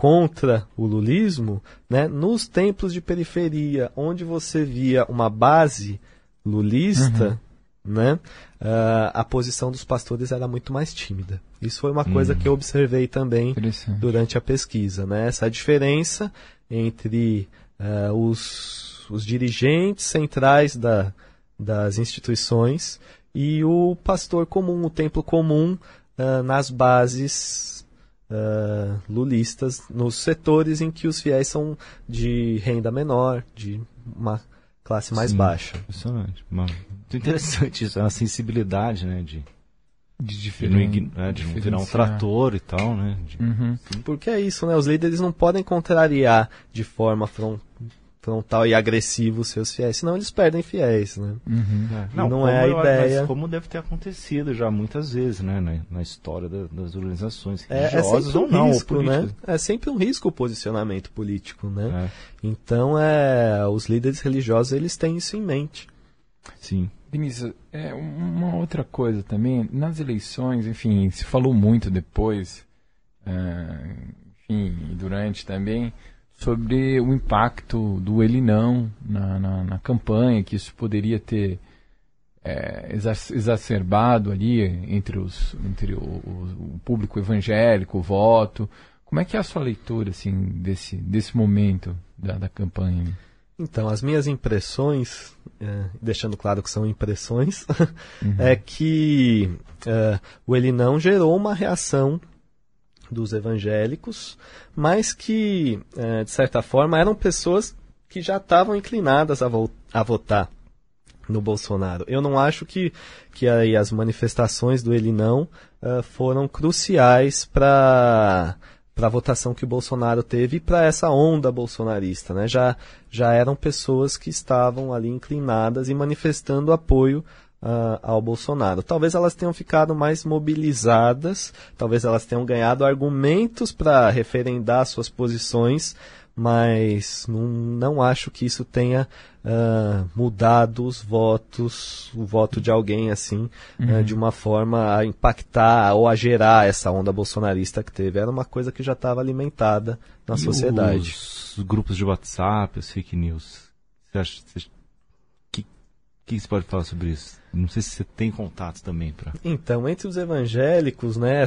C: contra o lulismo, né, nos templos de periferia, onde você via uma base lulista, uhum. né, uh, a posição dos pastores era muito mais tímida. Isso foi uma uhum. coisa que eu observei também durante a pesquisa, né, essa diferença entre uh, os os dirigentes centrais da, das instituições e o pastor comum, o templo comum, uh, nas bases uh, lulistas, nos setores em que os fiéis são de renda menor, de uma classe mais
A: Sim,
C: baixa.
A: Impressionante. Muito interessante isso, a sensibilidade, né, de
B: de, diferente,
A: de, não, é, de não virar um trator e tal, né? De...
C: Uhum. Porque é isso, né? Os líderes não podem contrariar de forma frontal frontal e agressivo seus fiéis, senão eles perdem fiéis, né?
A: Uhum. É. Não, não é a ideia. Mas como deve ter acontecido já muitas vezes, né, na, na história da, das organizações
C: é, é sempre um não, risco, né? É sempre um risco o posicionamento político, né? É. Então, é, os líderes religiosos eles têm isso em mente.
A: Sim.
B: Vinícius, é uma outra coisa também, nas eleições, enfim, se falou muito depois, é, enfim, durante também, sobre o impacto do ele não na, na, na campanha, que isso poderia ter é, exacerbado ali entre, os, entre o, o, público evangélico, o voto. Como é que é a sua leitura assim, desse, desse momento da, da campanha?
C: Então, as minhas impressões, é, deixando claro que são impressões, uhum. é que é, o ele não gerou uma reação dos evangélicos, mas que, é, de certa forma, eram pessoas que já estavam inclinadas a, vo a votar no Bolsonaro. Eu não acho que, que aí as manifestações do ele não uh, foram cruciais para para a votação que o Bolsonaro teve e para essa onda bolsonarista, né? Já já eram pessoas que estavam ali inclinadas e manifestando apoio uh, ao Bolsonaro. Talvez elas tenham ficado mais mobilizadas, talvez elas tenham ganhado argumentos para referendar suas posições, mas não, não acho que isso tenha uh, mudado os votos, o voto de alguém assim, uhum. uh, de uma forma a impactar ou a gerar essa onda bolsonarista que teve. Era uma coisa que já estava alimentada na
A: e
C: sociedade.
A: Os grupos de WhatsApp, os fake news. Você acha, você que você pode falar sobre isso? Não sei se você tem contatos também para.
C: Então, entre os evangélicos, né,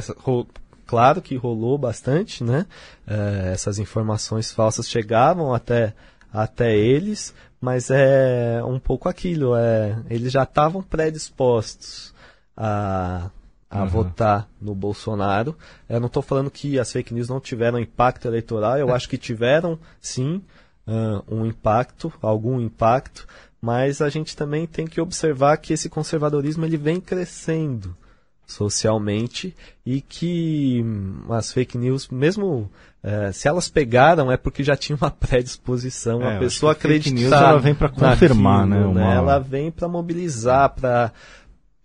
C: claro que rolou bastante, né? É, essas informações falsas chegavam até, até eles, mas é um pouco aquilo, é, eles já estavam predispostos a, a uhum. votar no Bolsonaro. Eu não estou falando que as fake news não tiveram impacto eleitoral, eu acho que tiveram sim uh, um impacto, algum impacto, mas a gente também tem que observar que esse conservadorismo ele vem crescendo socialmente e que hum, as fake news, mesmo é, se elas pegaram, é porque já tinha uma predisposição, é, a pessoa acreditar. News,
A: ela vem para confirmar,
C: naquilo,
A: né?
C: Uma... Ela vem para mobilizar, para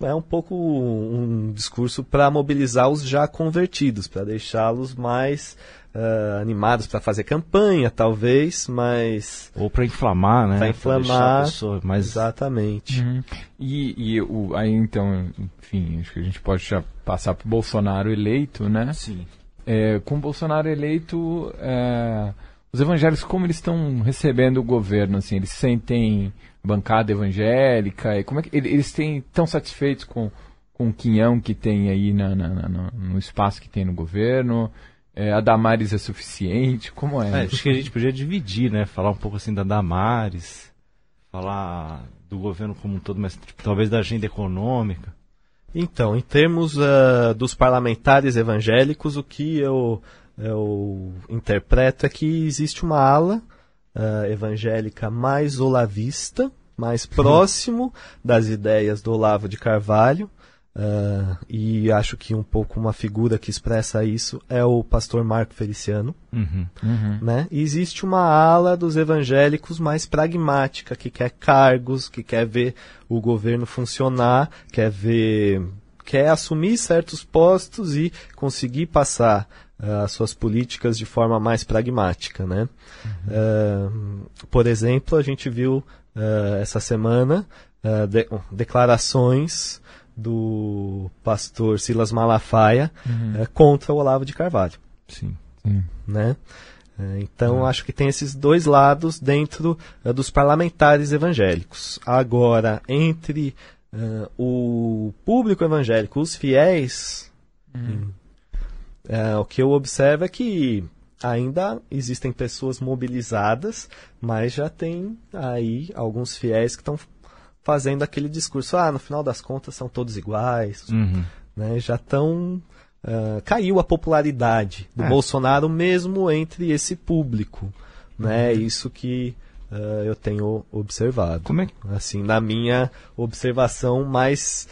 C: é um pouco um discurso para mobilizar os já convertidos, para deixá-los mais uh, animados para fazer campanha, talvez, mas.
A: Ou para inflamar, né?
C: Para inflamar.
A: Pessoa mais...
C: Exatamente.
B: Uhum. E, e o, aí então, enfim, acho que a gente pode já passar para o Bolsonaro eleito, né?
A: Sim.
B: É, com o Bolsonaro eleito, é, os evangélicos, como eles estão recebendo o governo, assim, eles sentem bancada evangélica, e como é que eles têm, tão satisfeitos com, com o quinhão que tem aí na, na, na, no espaço que tem no governo? É, a Damares é suficiente? Como é?
A: é? Acho que a gente podia dividir, né? Falar um pouco assim da Damares, falar do governo como um todo, mas tipo, talvez da agenda econômica.
C: Então, em termos uh, dos parlamentares evangélicos, o que eu, eu interpreto é que existe uma ala uh, evangélica mais olavista, mais próximo das ideias do Olavo de Carvalho, Uh, e acho que um pouco uma figura que expressa isso é o pastor Marco Feliciano.
A: Uhum, uhum.
C: Né? E existe uma ala dos evangélicos mais pragmática, que quer cargos, que quer ver o governo funcionar, quer ver. quer assumir certos postos e conseguir passar uh, as suas políticas de forma mais pragmática. Né? Uhum. Uh, por exemplo, a gente viu essa semana de, declarações do pastor Silas Malafaia uhum. é, contra o Olavo de Carvalho.
A: Sim.
C: Sim. Né? É, então, uhum. acho que tem esses dois lados dentro uh, dos parlamentares evangélicos. Agora, entre uh, o público evangélico, os fiéis, uhum. uh, o que eu observo é que ainda existem pessoas mobilizadas, mas já tem aí alguns fiéis que estão fazendo aquele discurso, ah, no final das contas são todos iguais,
A: uhum.
C: né? Já estão uh, caiu a popularidade do é. Bolsonaro mesmo entre esse público, né? Uhum. Isso que uh, eu tenho observado.
A: Como é que...
C: assim na minha observação mais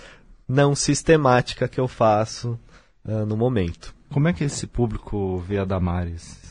C: não sistemática que eu faço uh, no momento.
A: Como é que esse público vê a Damares?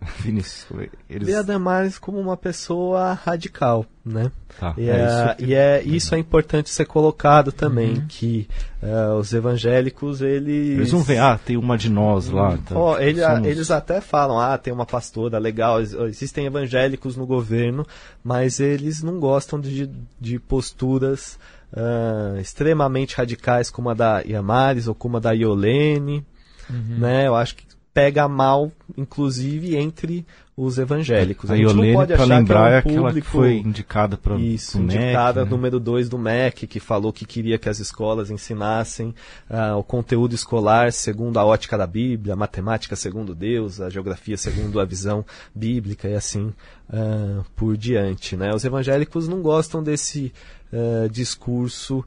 A: Vinícius,
C: eles... Vê a Damares como uma pessoa radical, né?
A: Tá,
C: e, é, é que... e é isso é importante ser colocado também, uhum. que uh, os evangélicos, eles...
A: Eles não veem, ah, tem uma de nós lá.
C: Tá, oh, ele, somos... Eles até falam, ah, tem uma pastora legal, existem evangélicos no governo, mas eles não gostam de, de posturas uh, extremamente radicais como a da Yamares ou como a da Iolene, uhum. né? Eu acho que pega mal, inclusive, entre os evangélicos.
A: A, a Iolene, para lembrar, é, um público, é aquela que foi indicada para
C: Isso, indicada MEC, né? número 2 do MEC, que falou que queria que as escolas ensinassem uh, o conteúdo escolar segundo a ótica da Bíblia, a matemática segundo Deus, a geografia segundo a visão bíblica e assim uh, por diante. Né? Os evangélicos não gostam desse uh, discurso,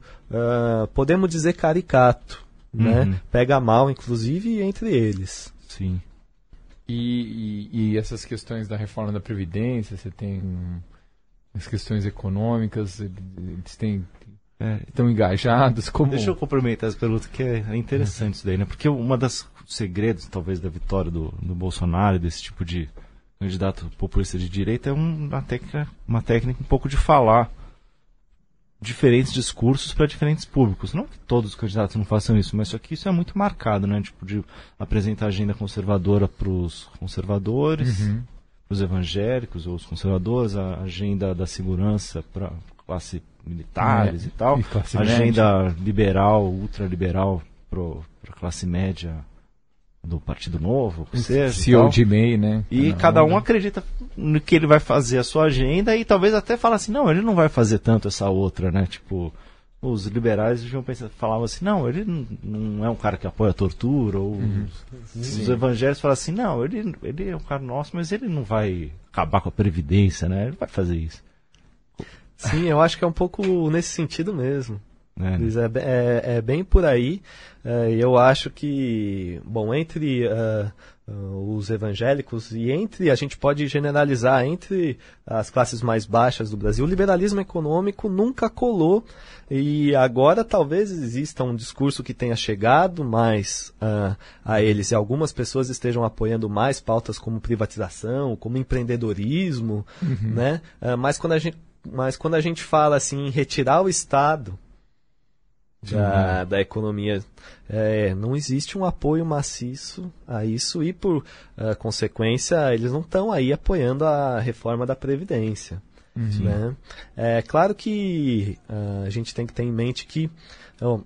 C: podemos dizer caricato, né? uhum. pega mal, inclusive, entre eles.
A: Sim.
B: E, e, e, essas questões da reforma da Previdência, você tem as questões econômicas, eles têm, é, estão engajados? Como...
A: Deixa eu complementar essa pergunta, que é interessante isso daí, né? Porque uma das segredos, talvez, da vitória do, do Bolsonaro, desse tipo de candidato populista de direita, é uma técnica, uma técnica um pouco de falar diferentes discursos para diferentes públicos. Não que todos os candidatos não façam isso, mas só que isso é muito marcado, né? Tipo, de apresentar agenda conservadora para os conservadores, uhum. os evangélicos ou os conservadores, a agenda da segurança para classe militares é, e tal, e agenda média. liberal, ultraliberal para a classe média do Partido Novo,
B: seja, CEO de MEI, né?
A: E cada um acredita no que ele vai fazer a sua agenda e talvez até fala assim, não, ele não vai fazer tanto essa outra, né? Tipo, os liberais deviam pensar, falavam assim, não, ele não, é um cara que apoia a tortura, ou uhum. os, os evangélicos falam assim, não, ele, ele é um cara nosso, mas ele não vai acabar com a Previdência, né? Ele vai fazer isso.
C: Sim, eu acho que é um pouco nesse sentido mesmo. É, né? é, é, é, bem por aí. É, eu acho que, bom, entre uh, uh, os evangélicos e entre, a gente pode generalizar, entre as classes mais baixas do Brasil, o liberalismo econômico nunca colou e agora talvez exista um discurso que tenha chegado mais uh, a eles e algumas pessoas estejam apoiando mais pautas como privatização, como empreendedorismo, uhum. né? mas, quando a gente, mas quando a gente fala assim em retirar o Estado da, da economia. É, não existe um apoio maciço a isso e, por uh, consequência, eles não estão aí apoiando a reforma da Previdência. Uhum. Né? É claro que uh, a gente tem que ter em mente que, então,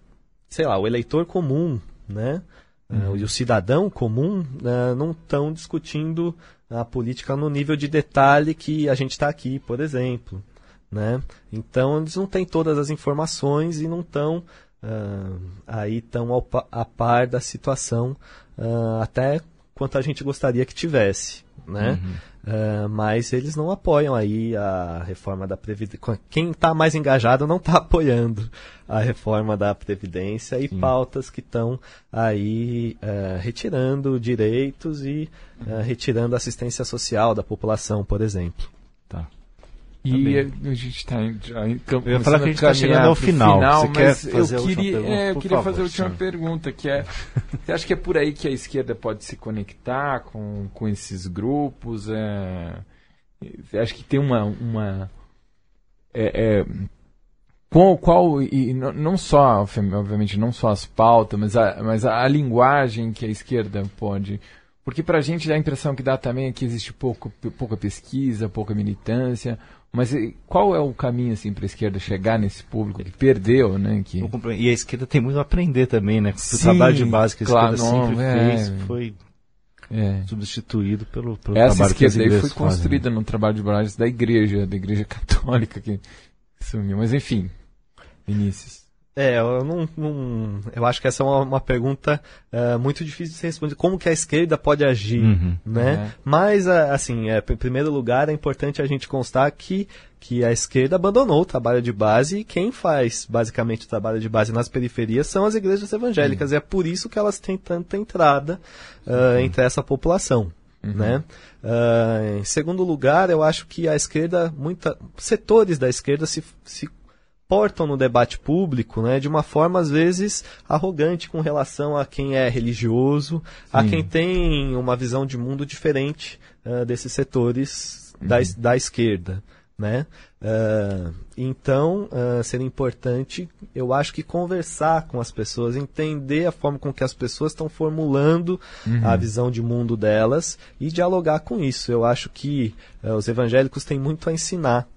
C: sei lá, o eleitor comum, né? uhum. e o cidadão comum uh, não estão discutindo a política no nível de detalhe que a gente está aqui, por exemplo. Né? Então eles não têm todas as informações e não estão uh, aí tão a par da situação uh, até quanto a gente gostaria que tivesse, né? Uhum. Uh, mas eles não apoiam aí a reforma da Previdência. Quem está mais engajado não está apoiando a reforma da Previdência e Sim. pautas que estão aí uh, retirando direitos e uh, retirando assistência social da população, por exemplo.
B: E a, a gente está em
A: campo. Eu ia falar que a gente está chegando ao final. final
B: Você quer fazer eu queria, pergunta, é, eu queria favor, fazer a última pergunta, que é: você acha que é por aí que a esquerda pode se conectar com, com esses grupos? É, você acha que tem uma. uma é, é, qual, qual e não só, obviamente, não só as pautas, mas a, mas a, a linguagem que a esquerda pode. Porque para a gente dá a impressão que dá também é que existe pouco, pouca pesquisa, pouca militância, mas qual é o caminho assim para a esquerda chegar nesse público que perdeu, né? Que...
A: E a esquerda tem muito a aprender também, né? o trabalho de base que a esquerda sempre é... fez foi é. substituído pelo, pelo
B: Essa trabalho esquerda que aí foi construída fazem, né? no trabalho de base da igreja, da igreja católica que sumiu. Mas enfim, Vinícius.
C: É, eu não, não, eu acho que essa é uma, uma pergunta uh, muito difícil de ser respondida. Como que a esquerda pode agir, uhum, né? É. Mas, uh, assim, é, em primeiro lugar, é importante a gente constar que, que a esquerda abandonou o trabalho de base e quem faz, basicamente, o trabalho de base nas periferias são as igrejas evangélicas. Uhum. E é por isso que elas têm tanta entrada uh, entre essa população. Uhum. Né? Uh, em segundo lugar, eu acho que a esquerda, muita, setores da esquerda se, se portam no debate público né, de uma forma, às vezes, arrogante com relação a quem é religioso, Sim. a quem tem uma visão de mundo diferente uh, desses setores uhum. da, da esquerda. Né? Uh, então, uh, seria importante, eu acho que conversar com as pessoas, entender a forma com que as pessoas estão formulando uhum. a visão de mundo delas e dialogar com isso. Eu acho que os evangélicos têm muito a ensinar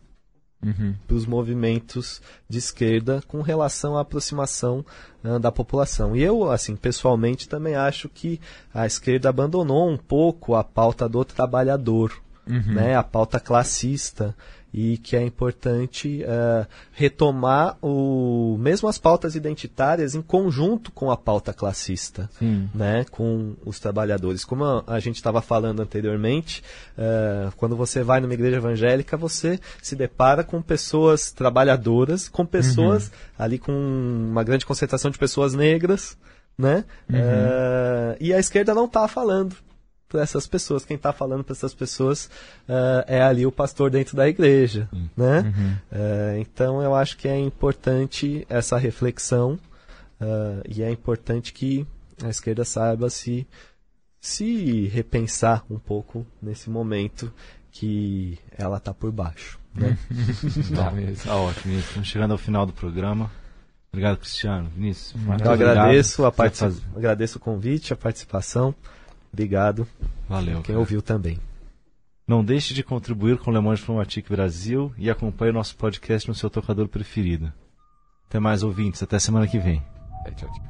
C: uhum. para os movimentos de esquerda com relação à aproximação uh, da população. E eu, assim, pessoalmente também acho que a esquerda abandonou um pouco a pauta do trabalhador, uhum. né, a pauta classista e que é importante uh, retomar o mesmo as pautas identitárias em conjunto com a pauta classista, Sim. né, com os trabalhadores. Como a, a gente estava falando anteriormente, uh, quando você vai numa igreja evangélica, você se depara com pessoas trabalhadoras, com pessoas uhum. ali com uma grande concentração de pessoas negras, né? Uhum. Uh, e a esquerda não está falando para essas pessoas. Quem está falando para essas pessoas uh, é ali o pastor dentro da igreja, né? Uhum. Uh, então eu acho que é importante essa reflexão uh, e é importante que a esquerda saiba se se repensar um pouco nesse momento que ela está por baixo. Né?
A: tá, tá ótimo. Estamos chegando ao final do programa. Obrigado, Cristiano. Vinícius.
C: Eu agradeço, a agradeço o convite, a participação. Obrigado.
A: Valeu.
C: Quem cara. ouviu também.
A: Não deixe de contribuir com o Le Monde Diplomatique Brasil e acompanhe o nosso podcast no seu tocador preferido. Até mais ouvintes, até semana que vem. É, tchau, tchau.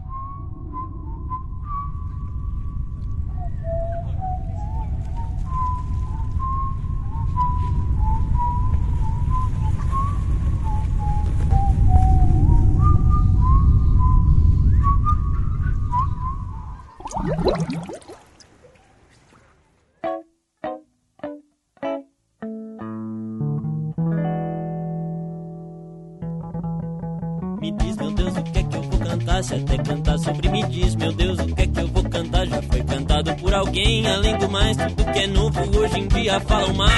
D: Se até cantar sobre me diz, meu Deus, o que é que eu vou cantar? Já foi cantado por alguém, além do mais, tudo que é novo hoje em dia falam mal.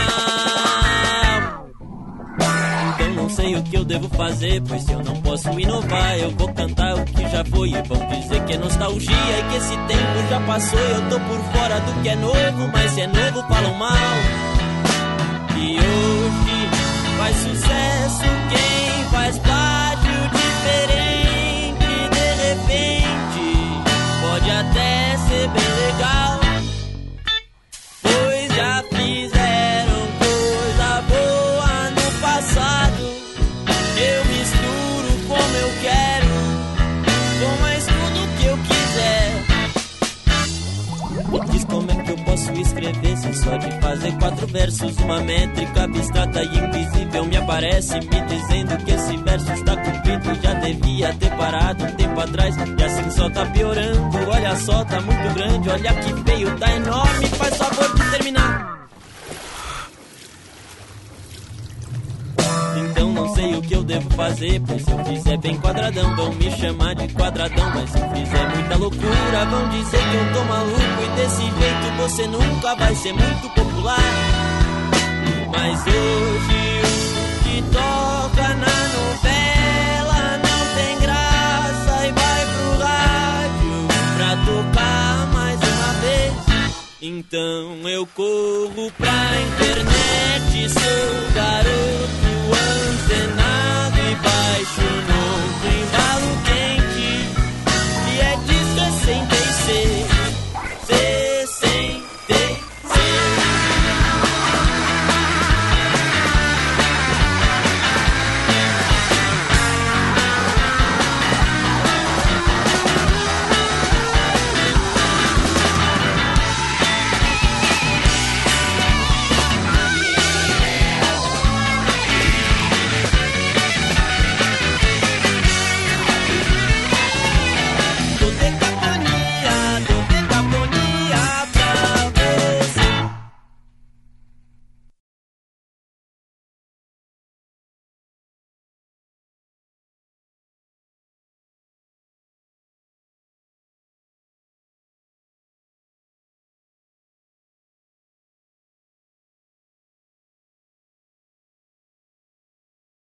D: Então não sei o que eu devo fazer, pois se eu não posso inovar, eu vou cantar o que já foi. E vão dizer que é nostalgia e que esse tempo já passou. Eu tô por fora do que é novo, mas se é novo falam mal. E hoje faz sucesso quem faz plágio quatro versos. Uma métrica abstrata e invisível me aparece, me dizendo que esse verso está cumprido. Já devia ter parado um tempo atrás, e assim só tá piorando. Olha só, tá muito grande, olha que feio, tá enorme. Faz favor de terminar. Sei o que eu devo fazer, pois se eu fizer bem quadradão, vão me chamar de quadradão. Mas se eu fizer muita loucura, vão dizer que eu tô maluco. E desse jeito você nunca vai ser muito popular. Mas hoje o que toca na novela não tem graça e vai pro rádio pra tocar mais uma vez. Então eu corro pra internet, sou garoto condenado e baixo num embalo quente, que é de 66.